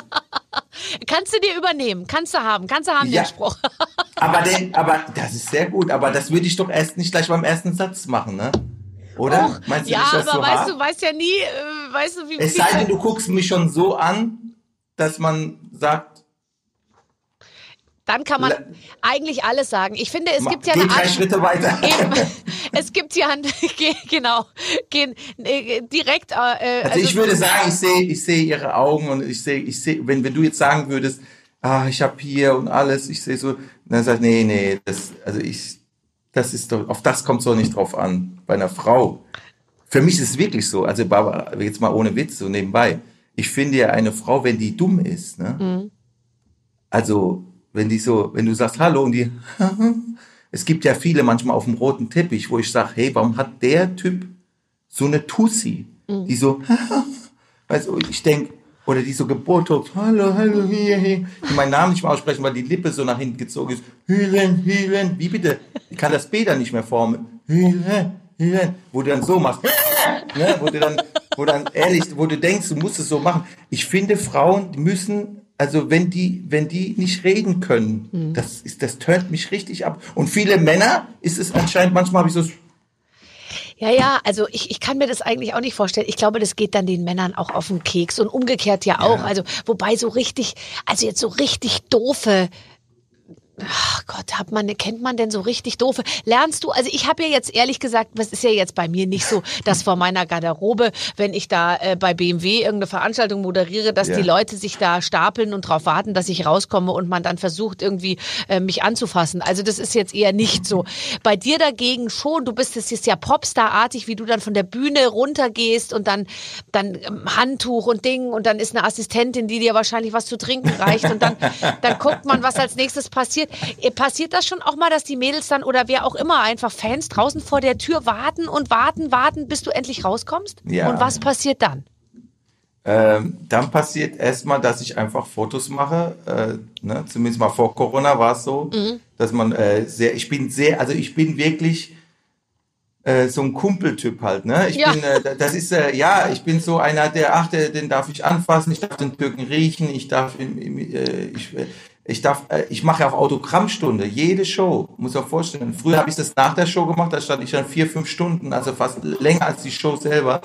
Kannst du dir übernehmen, kannst du haben, kannst du haben Ja. den Spruch. Aber, den, aber das ist sehr gut. Aber das würde ich doch erst nicht gleich beim ersten Satz machen, ne? Oder? Meinst du ja, nicht, aber so weißt hart? du, weißt ja nie, äh, weißt du, wie es sei denn, du guckst mich schon so an, dass man sagt, dann kann man eigentlich alles sagen. Ich finde, es gibt ja eine Art, Schritte weiter. Eben. Es gibt ja, genau, gehen äh, direkt. Äh, Also, ich würde sagen, ich sehe, ich sehe ihre Augen und ich sehe, ich sehe, wenn, wenn du jetzt sagen würdest, ah, ich habe hier und alles, ich sehe so, dann sagst nee, nee, das, also ich, das ist doch, auf das kommt es doch nicht drauf an. Bei einer Frau. Für mich ist es wirklich so, also Barbara, jetzt mal ohne Witz, so nebenbei. Ich finde ja eine Frau, wenn die dumm ist, ne? Also, wenn die so, wenn du sagst Hallo und die, es gibt ja viele manchmal auf dem roten Teppich, wo ich sage, hey, warum hat der Typ so eine Tussi, die so, weißt du, ich denk, oder die so gebotox, hallo, hallo, hier, hier, die meinen Namen nicht mehr aussprechen, weil die Lippe so nach hinten gezogen ist. Hülen, Hülen, wie bitte? Ich kann das B dann nicht mehr formen. Hülen, Hülen, wo du dann so machst, ne, wo du dann, wo dann ehrlich, wo du denkst, du musst es so machen. Ich finde, Frauen müssen, also wenn die, wenn die nicht reden können, das ist, das turnt mich richtig ab. Und viele Männer ist es anscheinend, manchmal habe ich so, Ja, ja, also ich, ich kann mir das eigentlich auch nicht vorstellen. Ich glaube, das geht dann den Männern auch auf den Keks und umgekehrt ja auch. Also, wobei so richtig, also jetzt so richtig doofe. Ach Gott, hat man, kennt man denn so richtig doofe? Lernst du, also ich habe ja jetzt ehrlich gesagt, das ist ja jetzt bei mir nicht so, dass vor meiner Garderobe, wenn ich da äh, bei BMW irgendeine Veranstaltung moderiere, dass Ja. die Leute sich da stapeln und darauf warten, dass ich rauskomme und man dann versucht irgendwie äh, mich anzufassen. Also das ist jetzt eher nicht so. Bei dir dagegen schon, du bist es ist ja Popstar-artig, wie du dann von der Bühne runtergehst und dann dann ähm, Handtuch und Ding und dann ist eine Assistentin, die dir wahrscheinlich was zu trinken reicht und dann dann guckt man, was als nächstes passiert. Äh, Passiert das schon auch mal, dass die Mädels dann oder wer auch immer einfach Fans draußen vor der Tür warten und warten, warten, bis du endlich rauskommst? Ja. Und was passiert dann? Ähm, dann passiert erstmal, dass ich einfach Fotos mache. Äh, ne? Zumindest mal vor Corona war es so, dass man äh, sehr, ich bin sehr, also ich bin wirklich äh, so ein Kumpeltyp halt. Ne? Ich Ja. bin, äh, das ist äh, ja, ich bin so einer, der, ach, der, den darf ich anfassen, ich darf den Türken riechen, ich darf, im, im, ich, ich darf, äh, ich mache ja auch Autogrammstunde, jede Show, muss auch vorstellen. Früher habe ich das nach der Show gemacht, da stand ich dann vier, fünf Stunden, also fast länger als die Show selber.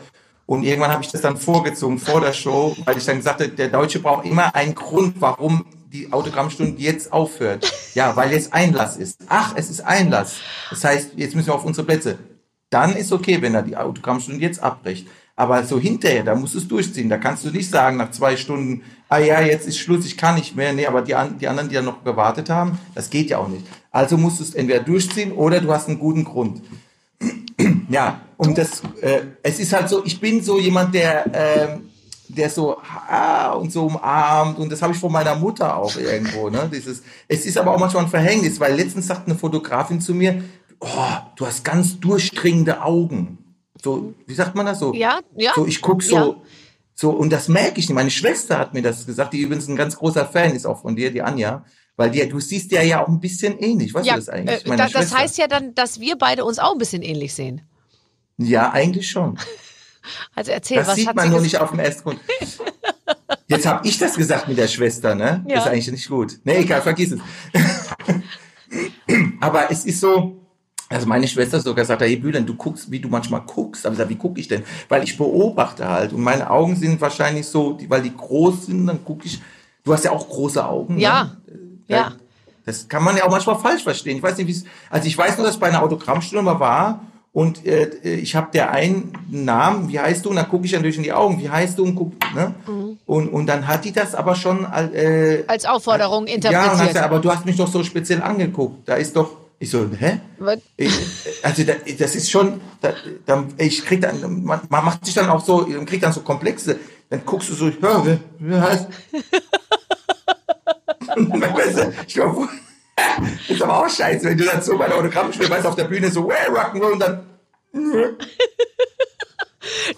Und irgendwann habe ich das dann vorgezogen vor der Show, weil ich dann gesagt habe, der Deutsche braucht immer einen Grund, warum die Autogrammstunde jetzt aufhört. Ja, weil jetzt Einlass ist. Ach, es ist Einlass. Das heißt, jetzt müssen wir auf unsere Plätze. Dann ist okay, wenn er die Autogrammstunde jetzt abbricht. Aber so hinterher, da musst du es durchziehen. Da kannst du nicht sagen nach zwei Stunden, ah ja, jetzt ist Schluss, ich kann nicht mehr. Nee, aber die, die anderen, die ja noch gewartet haben, das geht ja auch nicht. Also musst du es entweder durchziehen oder du hast einen guten Grund. Ja, und das, äh, es ist halt so, ich bin so jemand, der, ähm, der so ah, und so umarmt und das habe ich von meiner Mutter auch irgendwo. Ne? Dieses, es ist aber auch manchmal ein Verhängnis, weil letztens sagt eine Fotografin zu mir, oh, du hast ganz durchdringende Augen. So, wie sagt man das so? Ja, ja. So, ich guck so, Ja. so, und das merke ich nicht. Meine Schwester hat mir das gesagt, die übrigens ein ganz großer Fan ist auch von dir, die Anja. Weil die, du siehst ja ja auch ein bisschen ähnlich. Weißt Ja, du das eigentlich? äh, da, das heißt ja dann, dass wir beide uns auch ein bisschen ähnlich sehen. Ja, eigentlich schon. Also erzähl, Das was sieht hat man nur nicht auf dem ersten Grund. Jetzt habe ich das gesagt mit der Schwester, ne? Ja. Ist eigentlich nicht gut. Nee, egal, vergiss es. Aber es ist so, also meine Schwester sogar sagt, hey Bülent, du guckst, wie du manchmal guckst. Aber ich sag, wie gucke ich denn? Weil ich beobachte halt und meine Augen sind wahrscheinlich so, weil die groß sind, dann gucke ich. Du hast ja auch große Augen. Ja, Ne? ja. Das kann man ja auch manchmal falsch verstehen. Ich weiß nicht, wie es. Also ich weiß nur, dass ich bei einer Autogrammstunde mal war und äh, ich habe der einen Namen, wie heißt du? Und dann gucke ich natürlich in die Augen, wie heißt du? Und, guck, ne? Mhm. und, und dann hat die das aber schon äh, als Aufforderung ja, interpretiert. gesagt, aber du hast mich doch so speziell angeguckt. Da ist doch. Ich so, hä? Was? Ich, also da, das ist schon, da, da, ich krieg dann, man, man macht sich dann auch so, man kriegt dann so Komplexe. Dann guckst du so, ja, wer, wer heißt? Ich glaube, ist aber auch scheiße, wenn du dann so bei der Autogrammstunde weißt auf der Bühne so, well, Rock'n'Roll und dann,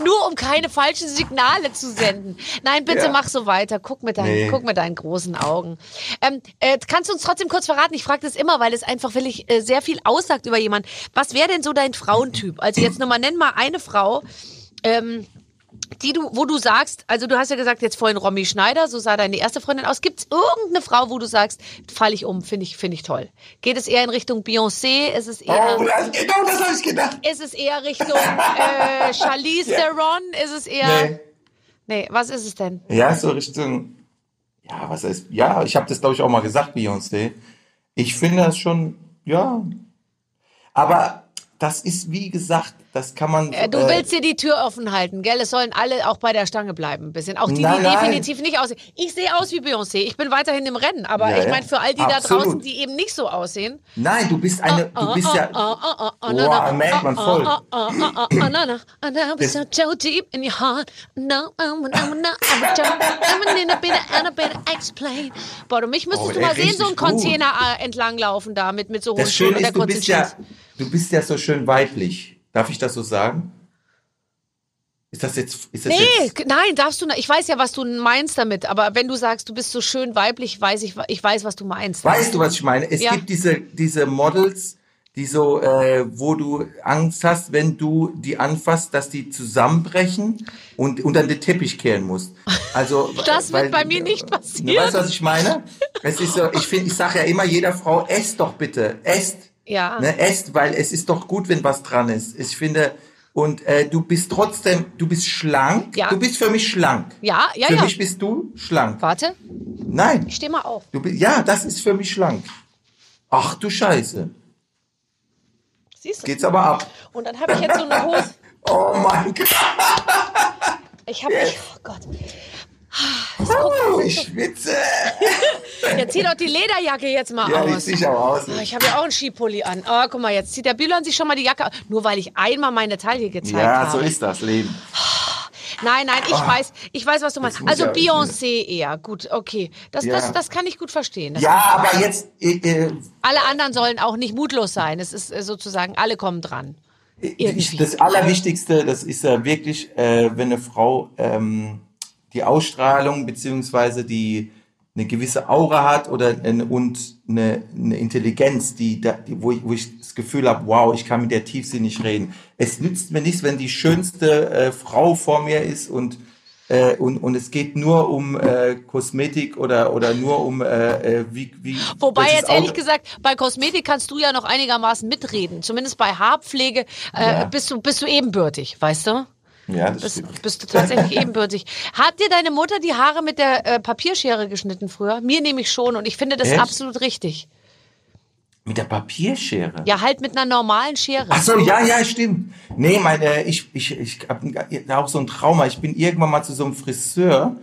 Nur um keine falschen Signale zu senden. Nein, bitte Ja. mach so weiter. Guck mit deinen, Nee. guck mit deinen großen Augen. Ähm, äh, kannst du uns trotzdem kurz verraten? Ich frage das immer, weil es einfach wirklich äh, sehr viel aussagt über jemanden. Was wäre denn so dein Frauentyp? Also jetzt nochmal, nenn mal eine Frau, ähm, die du, wo du sagst, also du hast ja gesagt jetzt vorhin Romy Schneider, so sah deine erste Freundin aus. Gibt es irgendeine Frau, wo du sagst, falle ich um, finde ich, finde ich toll? Geht es eher in Richtung Beyoncé? Ist es eher, oh, das, genau das habe ich gedacht. ist es eher Richtung äh, Charlize Theron? Ist es eher, Nee. nee, was ist es denn? Ja, so Richtung, ja, was heißt, ja, ich habe das glaube ich auch mal gesagt, Beyoncé. Ich finde das schon, ja, aber das ist wie gesagt, das kann man. Äh, du äh, willst dir die Tür offen halten, gell? Es sollen alle auch bei der Stange bleiben, ein bisschen. Auch die, die Nein, nein. definitiv nicht aussehen. Ich sehe aus wie Beyoncé. Ich bin weiterhin im Rennen, aber Ja, ich ja. meine für all die da Absolut. draußen, die eben nicht so aussehen. Nein, du bist eine, du bist ja. Oh, merkt man voll. Oh, oh, oh, oh, oh, and a bit explain. Boah, du mich müsstest Oh, du mal sehen, so einen. Container äh, entlanglaufen da mit, mit so hohen Schuhen und der du kurzen bist ja, Jeans. Du bist ja so schön weiblich. Darf ich das so sagen? Ist das jetzt, ist das Nee, jetzt, nein, darfst du nicht. Ich weiß ja, was du meinst damit, aber wenn du sagst, du bist so schön weiblich, weiß ich, ich weiß, was du meinst. weißt du, was ich meine? Es Ja. gibt diese, diese Models, die so, äh, wo du Angst hast, wenn du die anfasst, dass die zusammenbrechen und unter den Teppich kehren musst. Also, Das wird bei mir nicht passieren. Weißt du, was ich meine? Es ist so, ich finde, ich sage ja immer jeder Frau, esst doch bitte, esst. Ja. Ne, esst, weil es ist doch gut, wenn was dran ist. Ich finde, und äh, du bist trotzdem, du bist schlank. Ja. Du bist für mich schlank. Ja, ja, für ja. mich bist du schlank. Warte, Nein, ich steh mal auf. du bist, ja, das ist für mich schlank. Ach du Scheiße. Siehst du? Geht's aber ab. Und dann habe ich jetzt so eine Hose. Oh mein Gott, Ich habe, oh Gott. Oh, ich schwitze. Jetzt zieh doch die Lederjacke jetzt mal Ja, die aus. sieht aber aus. Oh, Ich habe ja auch einen Skipulli an. Oh, guck mal, jetzt zieht der Bühler sich schon mal die Jacke aus. Nur weil ich einmal meine Taille gezeigt Ja, habe. so ist das Leben. Nein, nein, ich weiß, ich weiß, was du meinst. Also ja- Beyoncé eher. Gut, okay. Das, Ja. das, das kann ich gut verstehen. Das Ja, aber jetzt, äh, äh, Alle anderen sollen auch nicht mutlos sein. Es ist äh, sozusagen, alle kommen dran. Irgendwie. Das Allerwichtigste, das ist ja wirklich, äh, wenn eine Frau ähm, die Ausstrahlung beziehungsweise die eine gewisse Aura hat oder ein, und eine, eine Intelligenz, die, die wo, ich, wo ich das Gefühl habe, wow, ich kann mit der tiefsinnig reden. Es nützt mir nichts, wenn die schönste äh, Frau vor mir ist und äh, und, und es geht nur um äh, Kosmetik oder oder nur um äh, äh, wie wie Wobei jetzt ehrlich Auto- gesagt, bei Kosmetik kannst du ja noch einigermaßen mitreden. Zumindest bei Haarpflege äh, Ja. bist, du, bist du ebenbürtig, weißt du? Ja das Bist, stimmt. bist du tatsächlich ebenbürtig. Hat dir deine Mutter die Haare mit der äh, Papierschere geschnitten früher? Mir nämlich schon und ich finde das Echt? absolut richtig. mit der Papierschere Ja, halt mit einer normalen Schere. Ach so, ja, ja, stimmt. Nee, meine, ich, ich, ich habe auch so ein Trauma. Ich bin irgendwann mal zu so einem Friseur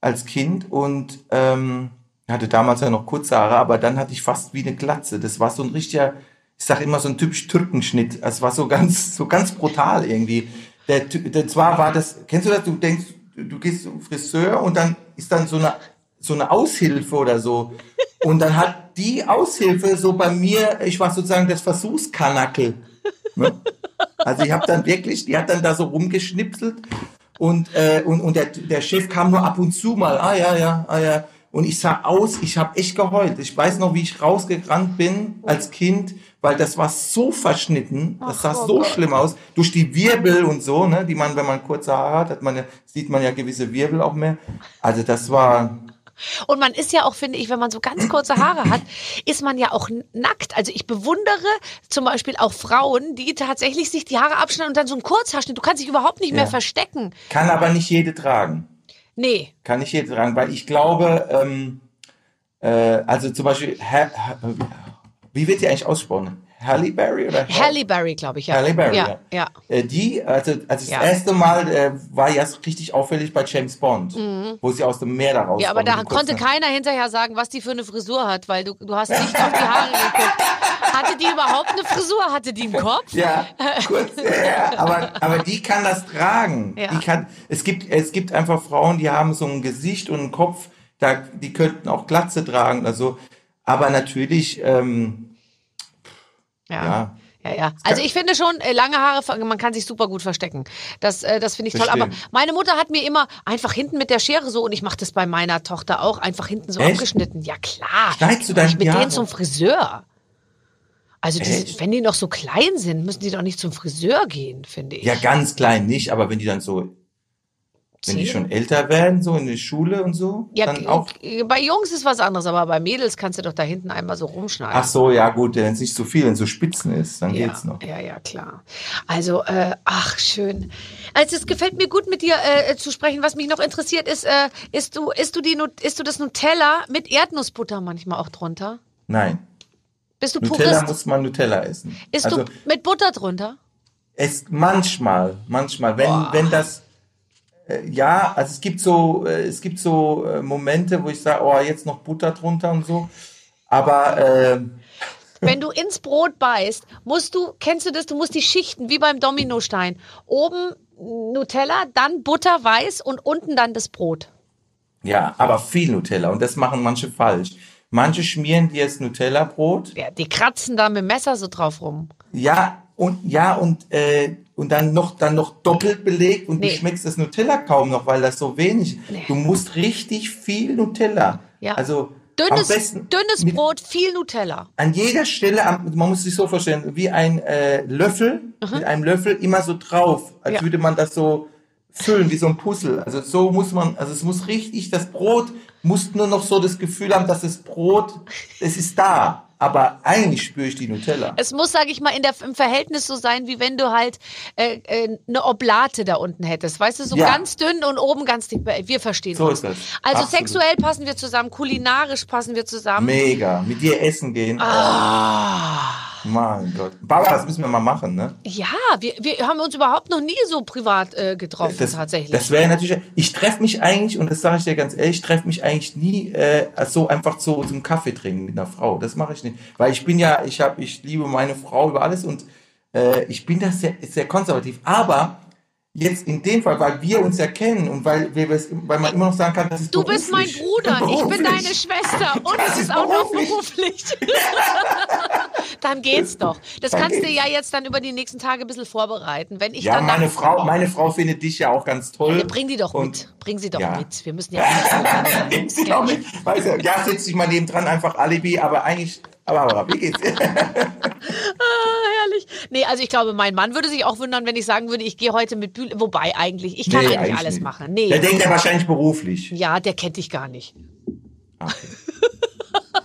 als Kind und ähm, hatte damals ja noch kurze Haare, aber dann hatte ich fast wie eine Glatze. Das war so ein richtiger, ich sag immer so ein typisch Türkenschnitt. Es war so ganz, so ganz brutal irgendwie. Der, der zwar war das, kennst du das? Du denkst, du, du gehst zum Friseur und dann ist dann so eine so eine Aushilfe oder so. Und dann hat die Aushilfe so bei mir, ich war sozusagen das Versuchskanackel. Ne? Also ich habe dann wirklich, die hat dann da so rumgeschnipselt und, äh, und, und der, der Chef kam nur ab und zu mal, ah ja, ja, ah ja. Und ich sah aus, ich habe echt geheult. Ich weiß noch, wie ich rausgerannt bin als Kind, weil das war so verschnitten, das sah Ach, oh so Gott. schlimm aus, durch die Wirbel und so, ne, die man, wenn man kurze Haare hat, hat man ja, sieht man ja gewisse Wirbel auch mehr. Also das war, Und man ist ja auch, finde ich, wenn man so ganz kurze Haare hat, ist man ja auch nackt. Also ich bewundere zum Beispiel auch Frauen, die tatsächlich sich die Haare abschneiden und dann so einen Kurzhaarschnitt. Du kannst dich überhaupt nicht mehr Ja. verstecken. kann aber nicht jede tragen. Nee. Kann nicht jede tragen, weil ich glaube, ähm, äh, also zum Beispiel, Ha- Ha- wie wird die eigentlich ausgesprochen? Halle Berry oder Halle Berry, glaube ich, ja. Halle Berry, ja. ja. ja. Äh, die, also, also das Ja. erste Mal äh, war ja richtig auffällig bei James Bond, wo sie aus dem Meer da rauskommt. Mhm. Ja, aber da konnte keiner hinterher sagen, was die für eine Frisur hat, weil du, du hast nicht auf die Haare geguckt. Hatte die überhaupt eine Frisur? Hatte die einen Kopf? Ja, kurz, ja, aber, aber die kann das tragen. Ja. Die kann, es gibt, es gibt einfach Frauen, die haben so ein Gesicht und einen Kopf, da, die könnten auch Glatze tragen, also, aber natürlich, ähm, Ja. ja. Ja, ja. Also ich finde schon, äh, lange Haare, man kann sich super gut verstecken. Das, äh, das finde ich toll. Bestimmt. Aber meine Mutter hat mir immer einfach hinten mit der Schere so, und ich mache das bei meiner Tochter auch, einfach hinten so Echt? abgeschnitten. Ja klar. Schneidest du deine nicht mit Haare? denen zum Friseur. Also die, wenn die noch so klein sind, müssen die doch nicht zum Friseur gehen, finde ich. Ja, ganz klein nicht, aber wenn die dann so, wenn die schon älter werden, so in der Schule und so, Ja, dann auch. k- bei Jungs ist was anderes, aber bei Mädels kannst du doch da hinten einmal so rumschneiden. Ach so, ja gut, wenn es nicht so viel, wenn es so Spitzen ist, dann Ja, geht's noch. ja, ja, klar. Also, äh, ach, schön. Also, es gefällt mir gut, mit dir äh, zu sprechen. Was mich noch interessiert ist, äh, isst du, isst du die, isst du das Nutella mit Erdnussbutter manchmal auch drunter? Nein, Bist du Nutella Purist? muss man Nutella essen. Isst also du mit Butter drunter? es manchmal, manchmal, wenn wenn das äh, ja, also es gibt so äh, es gibt so äh, Momente, wo ich sage, oh jetzt noch Butter drunter und so, aber äh, Wenn du ins Brot beißt, musst du, kennst du das, du musst die Schichten, wie beim Dominostein. Oben Nutella, dann Butter weiß und unten dann das Brot. ja, aber viel Nutella und das machen manche falsch. Manche schmieren dir das Nutella-Brot Ja, die kratzen da mit dem Messer so drauf rum. Ja, und ja, und, äh, und dann noch dann noch doppelt belegt und Nee. du schmeckst das Nutella kaum noch, weil das so wenig. Nee. Du musst richtig viel Nutella. Ja. Also Dünnes, am besten dünnes Brot, viel Nutella. an jeder Stelle, man muss sich so vorstellen, wie ein äh, Löffel, mit einem Löffel immer so drauf, als Ja. würde man das so füllen, wie so ein Puzzle. Also so muss man, also es muss richtig, das Brot muss nur noch so das Gefühl haben, dass das Brot, es ist da. Aber eigentlich spüre ich die Nutella. Es muss, sage ich mal, in der, im Verhältnis so sein, wie wenn du halt äh, äh, eine Oblate da unten hättest. Weißt du, so Ja. ganz dünn und oben ganz dick. Wir verstehen So uns. ist das. Also Absolut. sexuell passen wir zusammen, kulinarisch passen wir zusammen. Mega. Mit dir essen gehen. Ah. Mein Gott. Baba, das müssen wir mal machen, ne? Ja, wir, wir haben uns überhaupt noch nie so privat äh, getroffen, Das, tatsächlich. das wäre natürlich. Ich treffe mich eigentlich, und das sage ich dir ganz ehrlich, ich treffe mich eigentlich nie äh, so einfach so zum Kaffee trinken mit einer Frau. Das mache ich nicht. Weil ich bin ja, ich habe, ich liebe meine Frau über alles und äh, ich bin da sehr, sehr konservativ. Aber jetzt in dem Fall, weil wir uns ja kennen und weil, wir, es- weil man immer noch sagen kann, das ist du bist mein beruflich. Bruder, ich bin Beruflich. deine Schwester und Das es ist ist auch noch beruflich. beruflich. dann geht's doch. Das Dann kannst du geht's. ja jetzt dann über die nächsten Tage ein bisschen vorbereiten. Wenn ich Ja, dann meine Frau, meine Frau findet dich ja auch ganz toll. Ja, bring die doch und mit. Bring sie doch ja. mit. Wir müssen ja auch Nimm sie doch mit. Weißt du, ja, setz dich mal neben dran, einfach Alibi, aber eigentlich, aber, aber wie geht's? Ah, herrlich. Nee, also ich glaube, mein Mann würde sich auch wundern, wenn ich sagen würde, ich gehe heute mit Bühl. Wobei eigentlich, ich kann Nee, eigentlich alles nicht. machen. Nee. Der denkt ja wahrscheinlich beruflich. ja, der kennt dich gar nicht. Okay.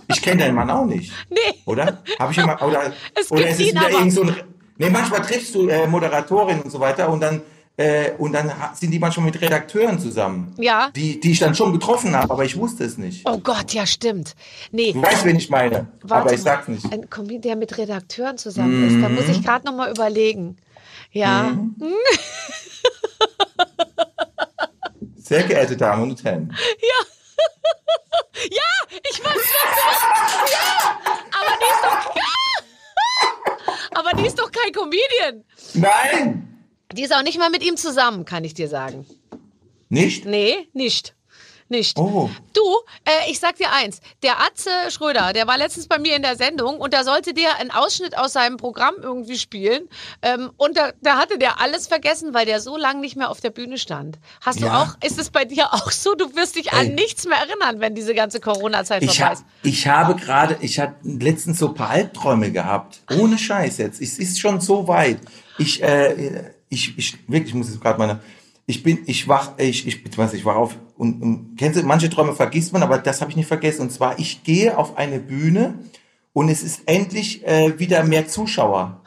Ich kenne deinen Mann auch nicht, Nee. oder? Habe ich immer, oder, Es oder ist es ihn wieder irgend so ein, nee, manchmal triffst du äh, Moderatorinnen und so weiter und dann, äh, und dann sind die manchmal mit Redakteuren zusammen. Ja. Die, die ich dann schon getroffen habe, aber ich wusste es nicht. Oh Gott, ja, stimmt. Nee. Du weißt, wen ich meine, Warte aber ich sag's nicht. Mhm. Ein Comedian, der mit Redakteuren zusammen ist. Da muss ich gerade noch mal überlegen. Ja. Sehr geehrte Damen und Herren. Ja, ich weiß, was Ja, aber die ist doch. Ja. Aber die ist doch kein Comedian. Nein! Die ist auch nicht mal mit ihm zusammen, kann ich dir sagen. Nicht? Nee, nicht. Nicht. Oh. Du, äh, ich sag dir eins. Der Atze Schröder, der war letztens bei mir in der Sendung und da sollte der einen Ausschnitt aus seinem Programm irgendwie spielen. Ähm, und da, da hatte der alles vergessen, weil der so lange nicht mehr auf der Bühne stand. Hast du Ja. auch, ist es bei dir auch so? Du wirst dich an Ey. nichts mehr erinnern, wenn diese ganze Corona-Zeit vorbei ha, ist. ich habe gerade, ich hatte letztens so ein paar Albträume gehabt. Ohne Scheiß jetzt. Es ist schon so weit. Ich, äh, ich, ich, wirklich, ich muss jetzt gerade meine, ich bin, ich wach, ich, ich, beziehungsweise ich wach auf und, und kennst du, manche Träume vergisst man, aber das habe ich nicht vergessen. Und zwar, ich gehe auf eine Bühne und es ist endlich äh, wieder mehr Zuschauer.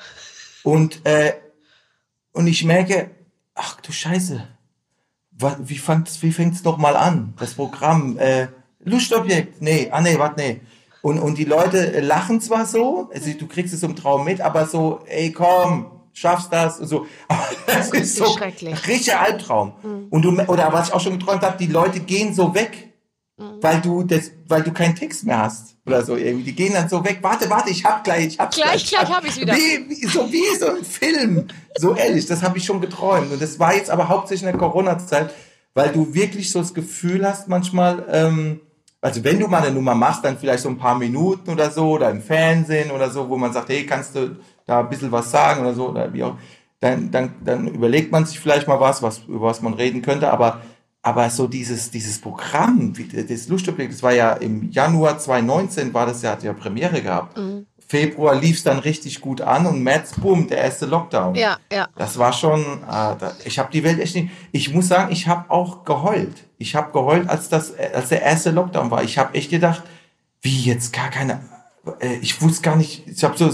Und, äh, und ich merke, ach du Scheiße, wa- wie fängt's, wie fängt's noch mal an? Das Programm, äh, Lustobjekt, nee, ah nee, warte, nee. Und, und die Leute lachen zwar so, also du kriegst es im Traum mit, aber so, ey, komm, schaffst das und so. Aber das ist so schrecklich. richtiger Albtraum. Und du, oder was ich auch schon geträumt habe, die Leute gehen so weg, weil du das, weil du keinen Text mehr hast oder so irgendwie. Die gehen dann so weg. Warte, warte, ich hab gleich, ich hab's Gleich, gleich hab ich's wieder. Wie, wie, so wie so ein Film. So ehrlich, das habe ich schon geträumt. Und das war jetzt aber hauptsächlich in der Corona-Zeit, weil du wirklich so das Gefühl hast manchmal, ähm, also wenn du mal eine Nummer machst, dann vielleicht so ein paar Minuten oder so oder im Fernsehen oder so, wo man sagt, hey, kannst du da ein bisschen was sagen oder so oder wie auch, dann, dann, dann überlegt man sich vielleicht mal was, was, über was man reden könnte, aber, aber so dieses, dieses Programm, das Lustobjekt, das war ja im Januar 2019 war das ja, hat ja Premiere gehabt. Februar lief es dann richtig gut an und März, bumm, der erste Lockdown. Ja, ja. Das war schon, ah, da, ich habe die Welt echt nicht. Ich muss sagen, ich habe auch geheult. Ich habe geheult, als das, als der erste Lockdown war. Ich habe echt gedacht, wie jetzt gar keine. Äh, ich wusste gar nicht. Ich habe so,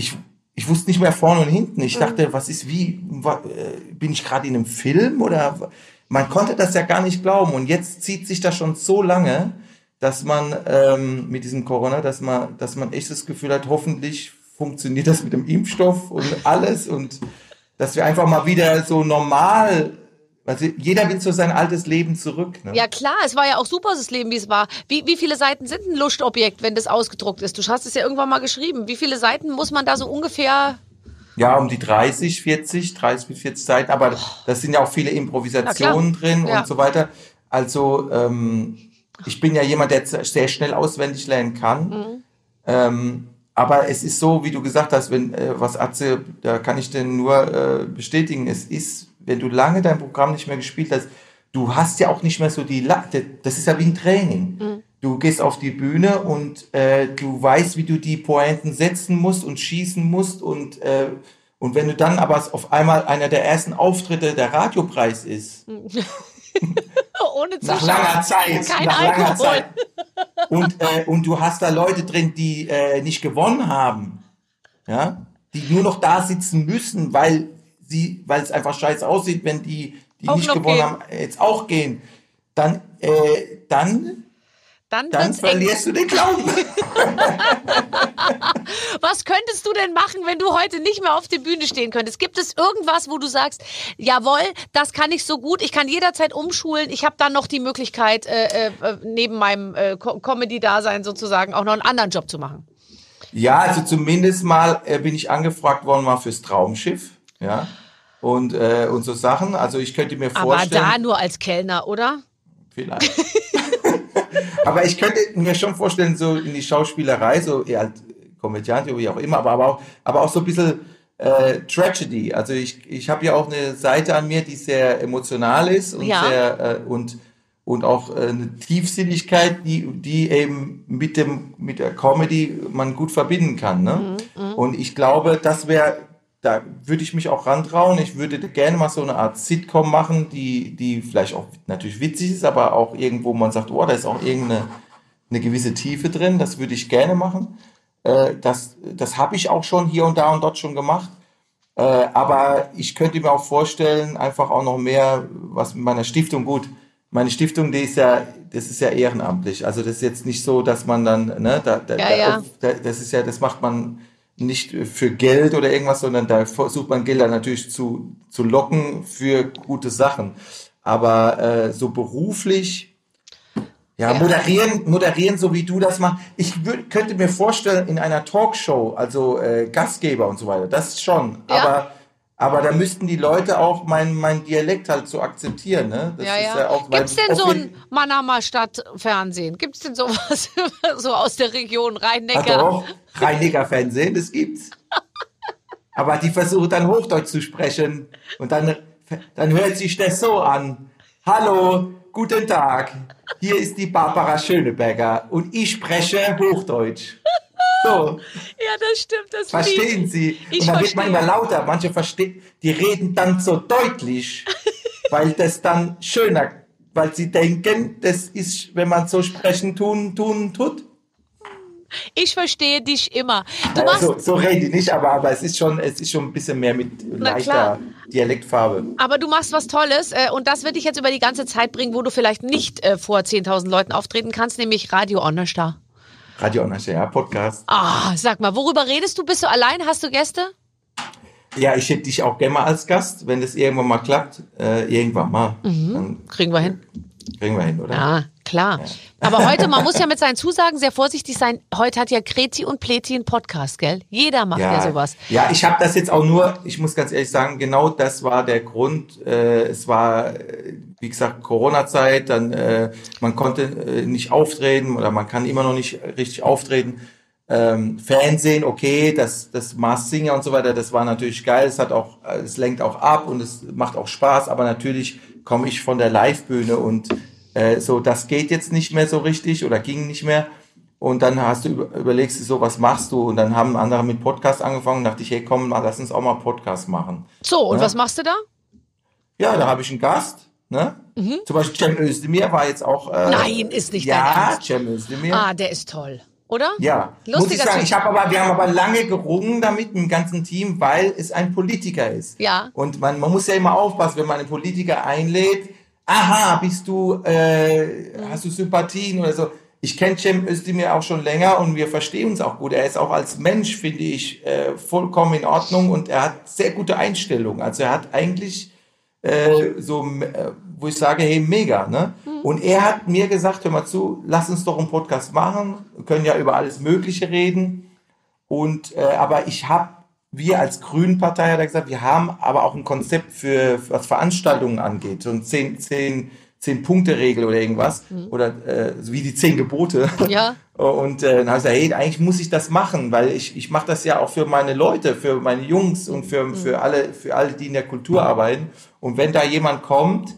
ich, ich wusste nicht mehr vorne und hinten. Ich dachte, was ist wie? äh, Bin ich gerade in einem Film oder? Man konnte das ja gar nicht glauben. Und jetzt zieht sich das schon so lange, dass man ähm, mit diesem Corona, dass man, dass man echt das Gefühl hat, hoffentlich funktioniert das mit dem Impfstoff und alles und dass wir einfach mal wieder so normal, also jeder will so sein altes Leben zurück. Ne? Ja klar, es war ja auch super, das Leben, wie es war. Wie, wie viele Seiten sind ein Lustobjekt, wenn das ausgedruckt ist? Du hast es ja irgendwann mal geschrieben. Wie viele Seiten muss man da so ungefähr... Ja, um die 30, 40, 30 bis 40 Seiten, aber das sind ja auch viele Improvisationen drin Ja. und so weiter. Also ähm, ich bin ja jemand, der sehr schnell auswendig lernen kann. Mhm. Ähm, aber es ist so, wie du gesagt hast, wenn äh, was Atze, da kann ich denn nur äh, bestätigen, es ist, wenn du lange dein Programm nicht mehr gespielt hast, du hast ja auch nicht mehr so die La das ist ja wie ein Training. Mhm. Du gehst auf die Bühne und äh, du weißt, wie du die Pointen setzen musst und schießen musst und äh, und wenn du dann aber auf einmal einer der ersten Auftritte der Radiopreis ist, Ohne nach Zuschauer. langer Zeit, Kein nach langer Alkohol. Zeit. Und, äh, und du hast da Leute drin, die äh, nicht gewonnen haben, ja, die nur noch da sitzen müssen, weil sie, weil es einfach scheiße aussieht, wenn die, die Auch nicht gewonnen gehen. haben, jetzt auch gehen. Dann, äh, dann, Dann, dann eng. verlierst du den Glauben. Was könntest du denn machen, wenn du heute nicht mehr auf der Bühne stehen könntest? Gibt es irgendwas, wo du sagst, jawohl, das kann ich so gut, ich kann jederzeit umschulen, ich habe dann noch die Möglichkeit, äh, äh, neben meinem äh, Co- Comedy-Dasein sozusagen auch noch einen anderen Job zu machen? Ja, also zumindest mal äh, bin ich angefragt worden mal fürs Traumschiff, ja. Und, äh, und so Sachen. Also ich könnte mir Aber vorstellen. da nur als Kellner, oder? Vielleicht. aber ich könnte mir schon vorstellen, so in die Schauspielerei, so eher als Komödiant wie auch immer, aber, aber, auch, aber auch so ein bisschen äh, Tragedy. Also ich, ich habe ja auch eine Seite an mir, die sehr emotional ist und Ja. sehr äh, und und auch äh, eine Tiefsinnigkeit, die, die eben mit dem mit der Comedy man gut verbinden kann. Ne? Und ich glaube, das wäre, da würde ich mich auch rantrauen. Ich würde gerne mal so eine Art Sitcom machen, die, die vielleicht auch natürlich witzig ist, aber auch irgendwo man sagt, oh, da ist auch irgendeine eine gewisse Tiefe drin. Das würde ich gerne machen. Äh, das das habe ich auch schon hier und da und dort schon gemacht. Äh, aber ich könnte mir auch vorstellen, einfach auch noch mehr, was mit meiner Stiftung gut. Meine Stiftung, die ist ja, das ist ja ehrenamtlich. Also das ist jetzt nicht so, dass man dann, ne, da, da, Ja, ja. da das ist ja, das macht man nicht für Geld oder irgendwas, sondern da versucht man Gelder natürlich zu, zu locken für gute Sachen. Aber äh, so beruflich, ja, Ja. moderieren, moderieren, so wie du das machst. Ich würd, könnte mir vorstellen, in einer Talkshow, also äh, Gastgeber und so weiter, das schon. Ja. Aber, Aber da müssten die Leute auch meinen mein Dialekt halt so akzeptieren. Ne? Das ja, ja. auch, Gibt es denn so ein Mannheimer Stadtfernsehen? Gibt es denn sowas so aus der Region Rhein-Neckar? Rhein-Neckar-Fernsehen, das gibt's. Aber die versuchen dann Hochdeutsch zu sprechen und dann, dann hört sich das so an. Hallo, guten Tag. Hier ist die Barbara Schöneberger und ich spreche Hochdeutsch. So. Ja, das stimmt. Das Verstehen Sie? Ich und dann wird man immer lauter. Manche verstehen, die reden dann so deutlich, weil das dann schöner, weil sie denken, das ist, wenn man so sprechen tun, tun, tut. Ich verstehe dich immer. Du machst so, so rede ich nicht, aber, aber es, ist schon, es ist schon ein bisschen mehr mit leichter Dialektfarbe. Aber du machst was Tolles äh, und das wird dich jetzt über die ganze Zeit bringen, wo du vielleicht nicht äh, vor 10.000 Leuten auftreten kannst, nämlich Radio Onnerstar. Radio ja, Podcast. Ah, sag mal, worüber redest du? Bist du allein? Hast du Gäste? Ja, ich hätte dich auch gerne mal als Gast, wenn das irgendwann mal klappt. Äh, irgendwann mal. Mhm. Kriegen wir hin. Kriegen wir hin, oder? Ja, klar. Aber heute, man muss ja mit seinen Zusagen sehr vorsichtig sein. Heute hat ja Kreti und Pleti einen Podcast, gell? Jeder macht ja, ja sowas. Ja, ich habe das jetzt auch nur, ich muss ganz ehrlich sagen, genau das war der Grund. Äh, es war, wie gesagt, Corona-Zeit, dann äh, man konnte äh, nicht auftreten oder man kann immer noch nicht richtig auftreten. Ähm, Fernsehen, okay, das, das Mars Singer und so weiter, das war natürlich geil. Es hat auch, es lenkt auch ab und es macht auch Spaß, aber natürlich komme ich von der Live-Bühne und äh, so, das geht jetzt nicht mehr so richtig oder ging nicht mehr. Und dann hast du überlegst du so, was machst du? Und dann haben andere mit Podcast angefangen und dachte ich, hey, komm, mal, lass uns auch mal Podcast machen. So, und ja? was machst du da? Ja, da habe ich einen Gast. Ne? Mhm. Zum Beispiel Cem Özdemir war jetzt auch. Äh, Nein, ist nicht Ja, Cem Özdemir. Ah, der ist toll. Oder? Ja, Lustiger muss ich sagen. Ich habe aber, wir haben aber lange gerungen damit mit dem ganzen Team, weil es ein Politiker ist. Ja. Und man, man muss ja immer aufpassen, wenn man einen Politiker einlädt, aha, bist du, äh, hast du Sympathien oder so. Ich kenne Cem Özdemir auch schon länger und wir verstehen uns auch gut. Er ist auch als Mensch, finde ich, äh, vollkommen in Ordnung und er hat sehr gute Einstellungen. Also er hat eigentlich äh, so, äh, wo ich sage, hey, mega, ne? Mhm. Und er hat mir gesagt, hör mal zu, lass uns doch einen Podcast machen. Wir können ja über alles Mögliche reden. Und äh, aber ich habe wir als Grünen-Partei hat er gesagt, wir haben aber auch ein Konzept für, was Veranstaltungen angeht, so ein zehn, zehn, zehn Punkte Regel oder irgendwas mhm. oder äh, wie die zehn Gebote. Ja. Und äh, dann habe ich gesagt, hey, eigentlich muss ich das machen, weil ich ich mache das ja auch für meine Leute, für meine Jungs und für mhm. für alle für alle, die in der Kultur arbeiten. Und wenn da jemand kommt,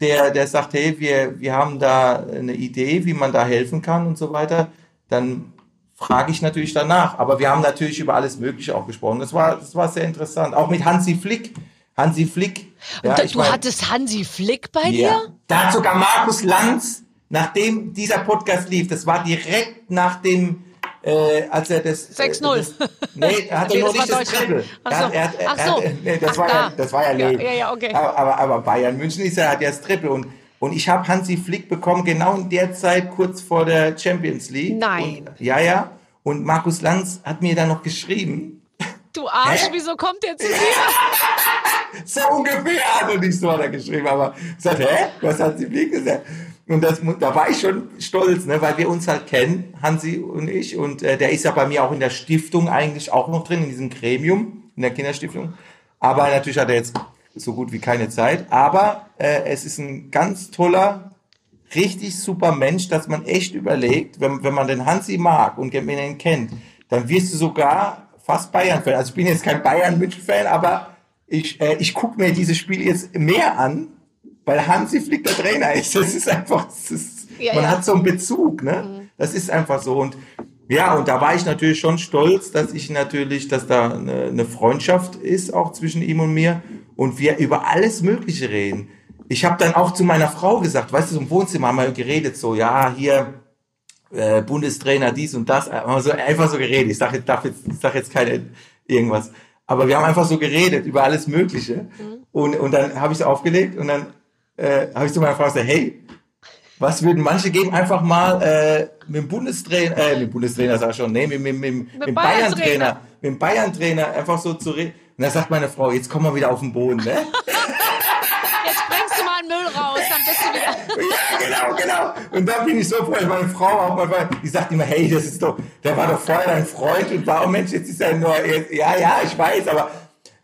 der der sagt, hey, wir wir haben da eine Idee, wie man da helfen kann und so weiter, dann frage ich natürlich danach. Aber wir haben natürlich über alles Mögliche auch gesprochen. Das war, das war sehr interessant. Auch mit Hansi Flick. Hansi Flick. Ja, da, du mein, hattest Hansi Flick bei ja. dir? Da hat sogar Markus Lanz, nachdem dieser Podcast lief, das war direkt nach dem, äh, als er das 6-0. Äh, nee, er hatte nee, noch nicht das Treble. Ach so. Er, er, er. Nee, das, Ach, war da. ja, das war ja, ja, ja, ja okay. aber, aber, aber Bayern München ist ja, hat ja das Treble und und ich habe Hansi Flick bekommen, genau in der Zeit, kurz vor der Champions League. Nein. Und, ja, ja. Und Markus Lanz hat mir dann noch geschrieben. Du Arsch, Hä? wieso kommt der zu dir? so ungefähr hat er nicht so hat er geschrieben, aber sagt, hä? Was hat sie Flick gesagt? Und das, da war ich schon stolz, ne, weil wir uns halt kennen, Hansi und ich. Und äh, der ist ja bei mir auch in der Stiftung eigentlich auch noch drin, in diesem Gremium, in der Kinderstiftung. Aber natürlich hat er jetzt so gut wie keine Zeit. Aber äh, es ist ein ganz toller, richtig super Mensch, dass man echt überlegt, wenn, wenn man den Hansi mag und wenn man ihn kennt, dann wirst du sogar fast Bayern-Fan. Also ich bin jetzt kein Bayern-Fan, aber ich, äh, ich gucke mir dieses Spiel jetzt mehr an, weil Hansi Flick der Trainer ist. Das ist einfach, das ist, ja, man ja. hat so einen Bezug, ne? Mhm. Das ist einfach so. Und ja, und da war ich natürlich schon stolz, dass ich natürlich, dass da eine, eine Freundschaft ist, auch zwischen ihm und mir und wir über alles Mögliche reden. Ich habe dann auch zu meiner Frau gesagt, weißt du, im Wohnzimmer haben wir geredet, so, ja, hier äh, Bundestrainer, dies und das, also einfach so geredet. Ich sage jetzt, darf jetzt, ich sag jetzt keine irgendwas. Aber wir haben einfach so geredet über alles Mögliche. Mhm. Und, und dann habe ich es aufgelegt und dann äh, habe ich zu meiner Frau gesagt, hey, was würden manche geben, einfach mal äh, mit dem Bundestrainer, äh, mit dem Bundestrainer sag ich schon, nee, mit, mit, mit, mit, mit dem Bayern-Trainer, mit dem Bayern-Trainer einfach so zu reden. Und dann sagt meine Frau, jetzt kommen wir wieder auf den Boden, ne? Jetzt bringst du mal Müll raus, dann bist du wieder. ja, genau, genau. Und dann bin ich so froh, meine Frau auch mal, die sagt immer, hey, das ist doch, der war doch vorher dein Freund und warum Mensch, jetzt ist er nur, jetzt, ja, ja, ich weiß, aber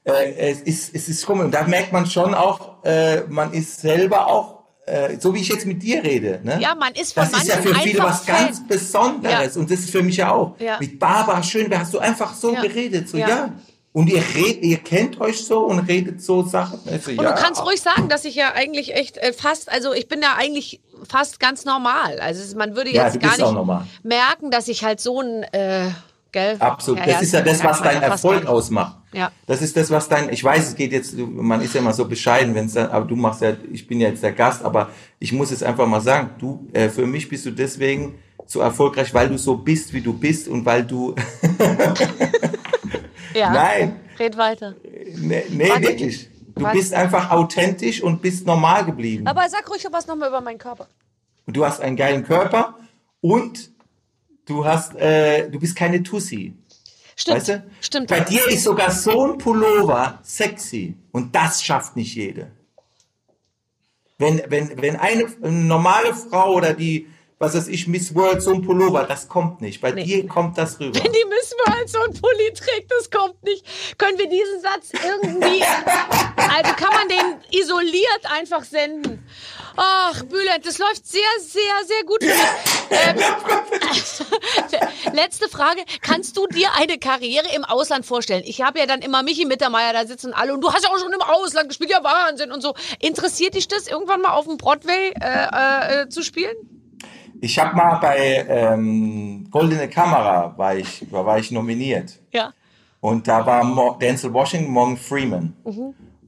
äh, es ist, es ist komisch. Und da merkt man schon auch, äh, man ist selber auch, äh, so wie ich jetzt mit dir rede. Ne? Ja, man ist von Das ist ja für viele was ganz Fan. Besonderes. Ja. Und das ist für mich ja auch. Ja. Mit Barbara Schönberg hast du einfach so Ja. geredet. So, Ja. Ja. Und ihr redet, ihr kennt euch so und redet so Sachen. Also, Und ja. du kannst ruhig sagen, dass ich ja eigentlich echt äh, fast, also ich bin ja eigentlich fast ganz normal. Also man würde Ja, jetzt du gar nicht normal. merken, dass ich halt so ein, äh, gell? Absolut. Ja, das ja, ist ja das, was dein ja Erfolg ausmacht. Ja. Das ist das, was dein, ich weiß, es geht jetzt, man ist ja immer so bescheiden, wenn es dann, aber du machst ja, ich bin ja jetzt der Gast, aber ich muss jetzt einfach mal sagen, du, äh, für mich bist du deswegen so erfolgreich, weil du so bist, wie du bist und weil du, Ja. nein, Red weiter. nee, nee Warte. wirklich. Du Warte. bist einfach authentisch und bist normal geblieben. Aber sag ruhig was nochmal über meinen Körper. Und du hast einen geilen Körper und du hast, äh, du bist keine Tussi. Stimmt. Weißt du? Stimmt. Bei dir ist sogar so ein Pullover sexy. Und das schafft nicht jede. Wenn, wenn, wenn eine normale Frau oder die, was weiß ich, Miss World, so ein Pullover, das kommt nicht. Bei Nee. dir kommt das rüber. Wenn die Miss World so ein Pulli trägt, das kommt nicht. Können wir diesen Satz irgendwie, also kann man den isoliert einfach senden? Ach, Bülent, das läuft sehr, sehr, sehr gut für mich. Ähm, letzte Frage. Kannst du dir eine Karriere im Ausland vorstellen? Ich habe ja dann immer Michi Mittermeier da sitzen alle und du hast ja auch schon im Ausland gespielt, ja Wahnsinn und so. Interessiert dich das, irgendwann mal auf dem Broadway äh, äh, zu spielen? Ich habe mal bei ähm, Goldene Kamera war ich, war ich nominiert. Ja. Und da war Mo Denzel Washington, Morgan Freeman.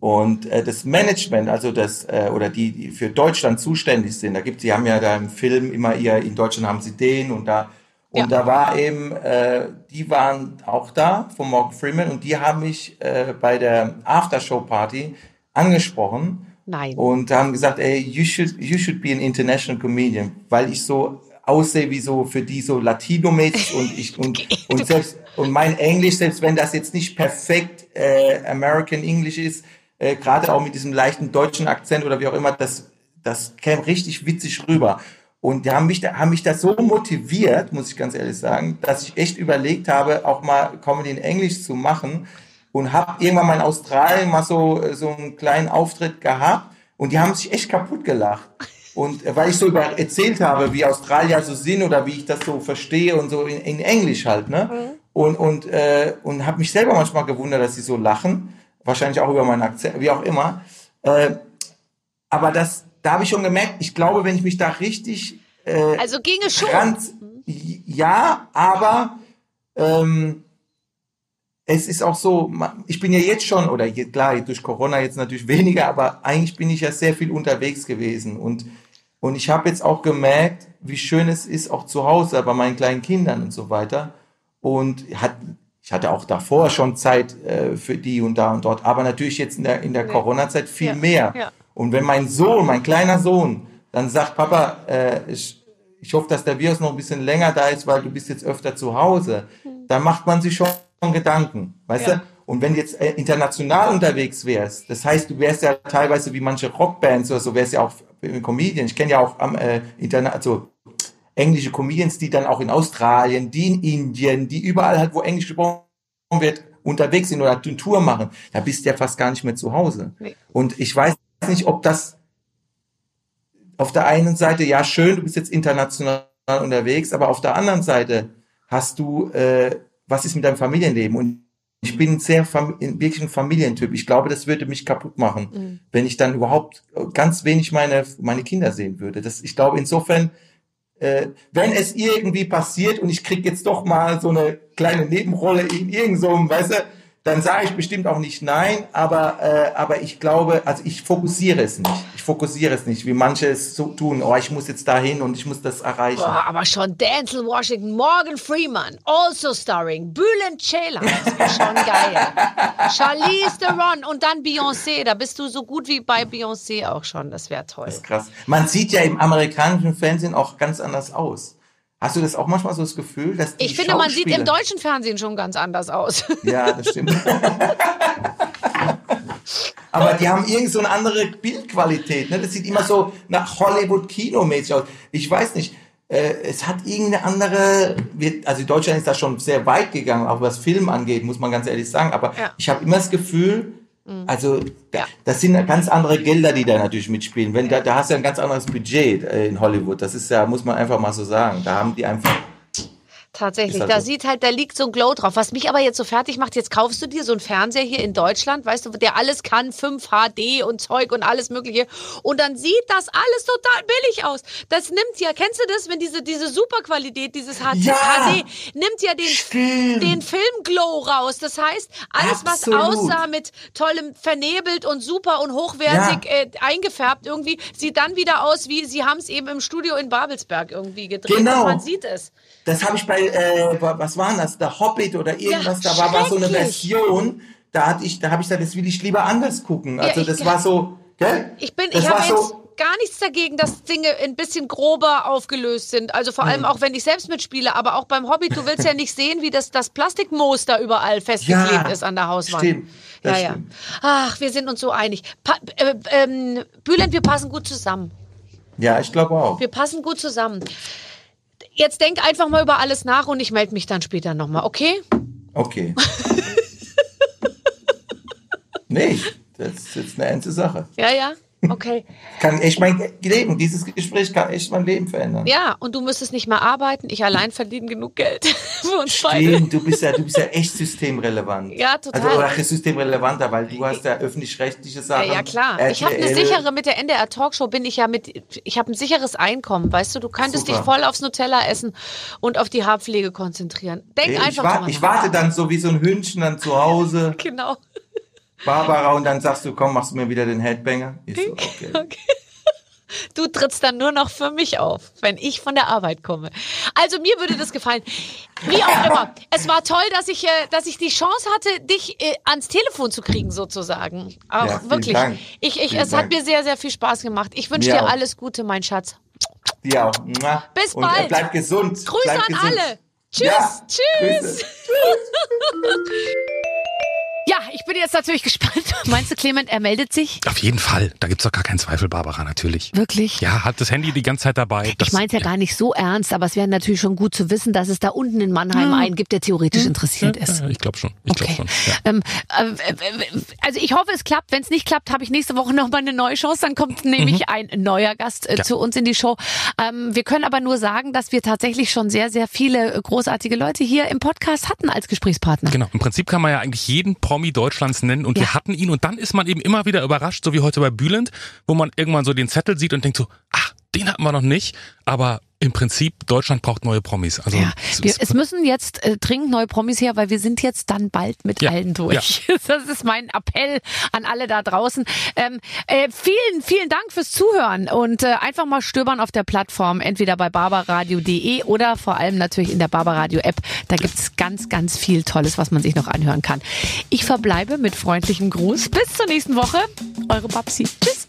Und äh, das Management, also das, äh, oder die, die für Deutschland zuständig sind, da gibt, die haben ja da im Film immer ihr, in Deutschland haben sie den und da, und Ja. da war eben, äh, die waren auch da von Morgan Freeman und die haben mich äh, bei der Aftershow-Party angesprochen Nein. und haben gesagt, ey, you should, you should be an international comedian, weil ich so aussehe wie so für die so Latino-mäßig und ich und, und selbst und mein Englisch, selbst wenn das jetzt nicht perfekt äh, American English ist, äh, gerade auch mit diesem leichten deutschen Akzent oder wie auch immer, das das käme richtig witzig rüber. Und die haben mich, da, haben mich da so motiviert, muss ich ganz ehrlich sagen, dass ich echt überlegt habe, auch mal Comedy in Englisch zu machen und habe irgendwann mal in Australien mal so, so einen kleinen Auftritt gehabt und die haben sich echt kaputt gelacht. Und äh, weil ich so über erzählt habe, wie Australier so sind oder wie ich das so verstehe und so in, in Englisch halt, ne? Und, und, äh, und habe mich selber manchmal gewundert, dass sie so lachen. Wahrscheinlich auch über meinen Akzent, wie auch immer. Äh, aber das, da habe ich schon gemerkt, ich glaube, wenn ich mich da richtig äh, Also ginge schon. Trans, ja, aber ähm, es ist auch so, ich bin ja jetzt schon, oder je, klar, durch Corona jetzt natürlich weniger, aber eigentlich bin ich ja sehr viel unterwegs gewesen und, und ich habe jetzt auch gemerkt, wie schön es ist, auch zu Hause bei meinen kleinen Kindern und so weiter. Und hat, ich hatte auch davor schon Zeit äh, für die und da und dort, aber natürlich jetzt in der, in der Corona-Zeit viel Ja, mehr. ja. Und wenn mein Sohn, mein kleiner Sohn, dann sagt, Papa, äh, ich, ich hoffe, dass der Virus noch ein bisschen länger da ist, weil du bist jetzt öfter zu Hause, dann macht man sich schon Gedanken, weißt Ja. du? Und wenn du jetzt äh, international unterwegs wärst, das heißt, du wärst ja teilweise wie manche Rockbands oder so, wärst ja auch äh, Comedian. Ich kenne ja auch am äh, interna also englische Comedians, die dann auch in Australien, die in Indien, die überall halt, wo Englisch gesprochen wird, unterwegs sind oder eine Tour machen. Da bist du ja fast gar nicht mehr zu Hause. Nee. Und ich weiß nicht, ob das auf der einen Seite, ja schön, du bist jetzt international unterwegs, aber auf der anderen Seite hast du, äh, was ist mit deinem Familienleben? Und ich bin sehr wirklich ein Familientyp. Ich glaube, das würde mich kaputt machen, wenn ich dann überhaupt ganz wenig meine, meine Kinder sehen würde. Das, ich glaube, insofern, äh, wenn es irgendwie passiert und ich krieg jetzt doch mal so eine kleine Nebenrolle in irgend so weißt du, dann sage ich bestimmt auch nicht nein, aber, äh, aber ich glaube, also ich fokussiere es nicht. Ich fokussiere es nicht, wie manche es so tun. Oh, ich muss jetzt dahin und ich muss das erreichen. Boah, aber schon Denzel Washington, Morgan Freeman, also starring Bülent Ceylan, schon geil. Charlize Theron und dann Beyoncé, da bist du so gut wie bei Beyoncé auch schon, das wäre toll. Das ist krass. Man sieht ja im amerikanischen Fernsehen auch ganz anders aus. Hast du das auch manchmal so das Gefühl, dass die Ich finde, man sieht im deutschen Fernsehen schon ganz anders aus. Ja, das stimmt. Aber die haben irgend so eine andere Bildqualität. Ne? Das sieht immer so nach Hollywood-Kino-mäßig aus. Ich weiß nicht, äh, es hat irgendeine andere, wir- also Deutschland ist da schon sehr weit gegangen, auch was Film angeht, muss man ganz ehrlich sagen. Aber Ja. ich habe immer das Gefühl, also da, das sind ganz andere Gelder, die da natürlich mitspielen. Wenn da, da hast du ja ein ganz anderes Budget äh, in Hollywood. Das ist ja, muss man einfach mal so sagen. Da haben die einfach. Tatsächlich, halt da so. sieht halt, da liegt so ein Glow drauf. Was mich aber jetzt so fertig macht, jetzt kaufst du dir so einen Fernseher hier in Deutschland, weißt du, der alles kann, 5 HD und Zeug und alles mögliche. Und dann sieht das alles total billig aus. Das nimmt ja, kennst du das, wenn diese, diese Superqualität, dieses HD, Ja. HD nimmt ja den, Stimmt. den Filmglow raus. Das heißt, alles, Absolut. was aussah mit tollem vernebelt und super und hochwertig Ja. äh, eingefärbt irgendwie, sieht dann wieder aus, wie sie haben es eben im Studio in Babelsberg irgendwie gedreht. Genau. Und man sieht es. Das habe ich bei, äh, wa- was war das? Der Hobbit oder irgendwas, Ja, da war mal so eine. Version, da hatte ich, da habe ich gesagt, das will ich lieber anders gucken. Also ich- das war so, gell? Ich bin, das ich war habe jetzt so, gar nichts dagegen, dass Dinge ein bisschen grober aufgelöst sind. Also vor Hm. allem auch, wenn ich selbst mitspiele, aber auch beim Hobby, du willst ja nicht sehen, wie das, das Plastikmoos da überall festgeklebt Ja, ist an der Hauswand. stimmt, Ja, ja. stimmt. Ach, wir sind uns so einig. Pa äh, ähm, Bülent, wir passen gut zusammen. ja, ich glaube auch. Wir passen gut zusammen. Jetzt denk einfach mal über alles nach und ich melde mich dann später nochmal, okay? Okay. nee, das ist jetzt eine ernste Sache. Ja, ja. Okay. Kann echt mein Leben, dieses Gespräch kann echt mein Leben verändern. Ja, und du müsstest nicht mehr arbeiten. Ich allein verdiene genug Geld für uns beide. Stimmt, du bist ja, du bist ja echt systemrelevant. Ja, total. Also systemrelevanter, weil du hast ja öffentlich-rechtliche Ja, Sachen. ja klar. Ich habe eine RTL. sichere, mit der NDR Talkshow bin ich ja mit, ich habe ein sicheres Einkommen, weißt du, du könntest Super. dich voll aufs Nutella essen und auf die Haarpflege konzentrieren. Denk Ich, einfach wa drüber ich warte dann so wie so ein Hündchen dann zu Hause, Genau. Barbara, und dann sagst du, komm, machst du mir wieder den Headbanger? Ich so, okay. Okay. Du trittst dann nur noch für mich auf, wenn ich von der Arbeit komme. Also mir würde das gefallen. Wie auch immer. Es war toll, dass ich, äh, dass ich die Chance hatte, dich äh, ans Telefon zu kriegen, sozusagen. Auch Ja, wirklich. Dank. Ich, ich, Vielen es hat Dank. mir sehr, sehr viel Spaß gemacht. Ich wünsche dir auch. alles Gute, mein Schatz. Dir auch. Bis und, äh, bald. bleib gesund. Grüße bleib an gesund. alle. Tschüss. Ja, Tschüss. Grüße. Ja, ich bin jetzt natürlich gespannt. Meinst du, Clement, er meldet sich? Auf jeden Fall. Da gibt's doch gar keinen Zweifel, Barbara, natürlich. Wirklich? Ja, hat das Handy die ganze Zeit dabei. Das, Ich meine es ja gar nicht so ernst, aber es wäre natürlich schon gut zu wissen, dass es da unten in Mannheim einen gibt, der theoretisch interessiert ist. Ja, ich glaube schon. Ich glaube Okay. schon. Ja. Ähm, äh, also ich hoffe, es klappt. Wenn es nicht klappt, habe ich nächste Woche noch mal eine neue Chance. Dann kommt nämlich ein neuer Gast äh, Mhm. Ja. zu uns in die Show. Ähm, wir können aber nur sagen, dass wir tatsächlich schon sehr, sehr viele äh, großartige Leute hier im Podcast hatten als Gesprächspartner. Genau. Im Prinzip kann man ja eigentlich jeden Promi Deutschlands nennen und Ja. wir hatten ihn und dann ist man eben immer wieder überrascht, so wie heute bei Bülent, wo man irgendwann so den Zettel sieht und denkt so, ach, den hatten wir noch nicht, aber im Prinzip Deutschland braucht neue Promis. Also Ja, es wir, es müssen jetzt äh, dringend neue Promis her, weil wir sind jetzt dann bald mit Ja, allen durch. Das ist mein Appell an alle da draußen. Ähm, äh, vielen, vielen Dank fürs Zuhören und äh, einfach mal stöbern auf der Plattform, entweder bei barbaradio.de oder vor allem natürlich in der Barbaradio App. Da gibt's ganz, ganz viel Tolles, was man sich noch anhören kann. Ich verbleibe mit freundlichem Gruß. Bis zur nächsten Woche. Eure Babsi. Tschüss.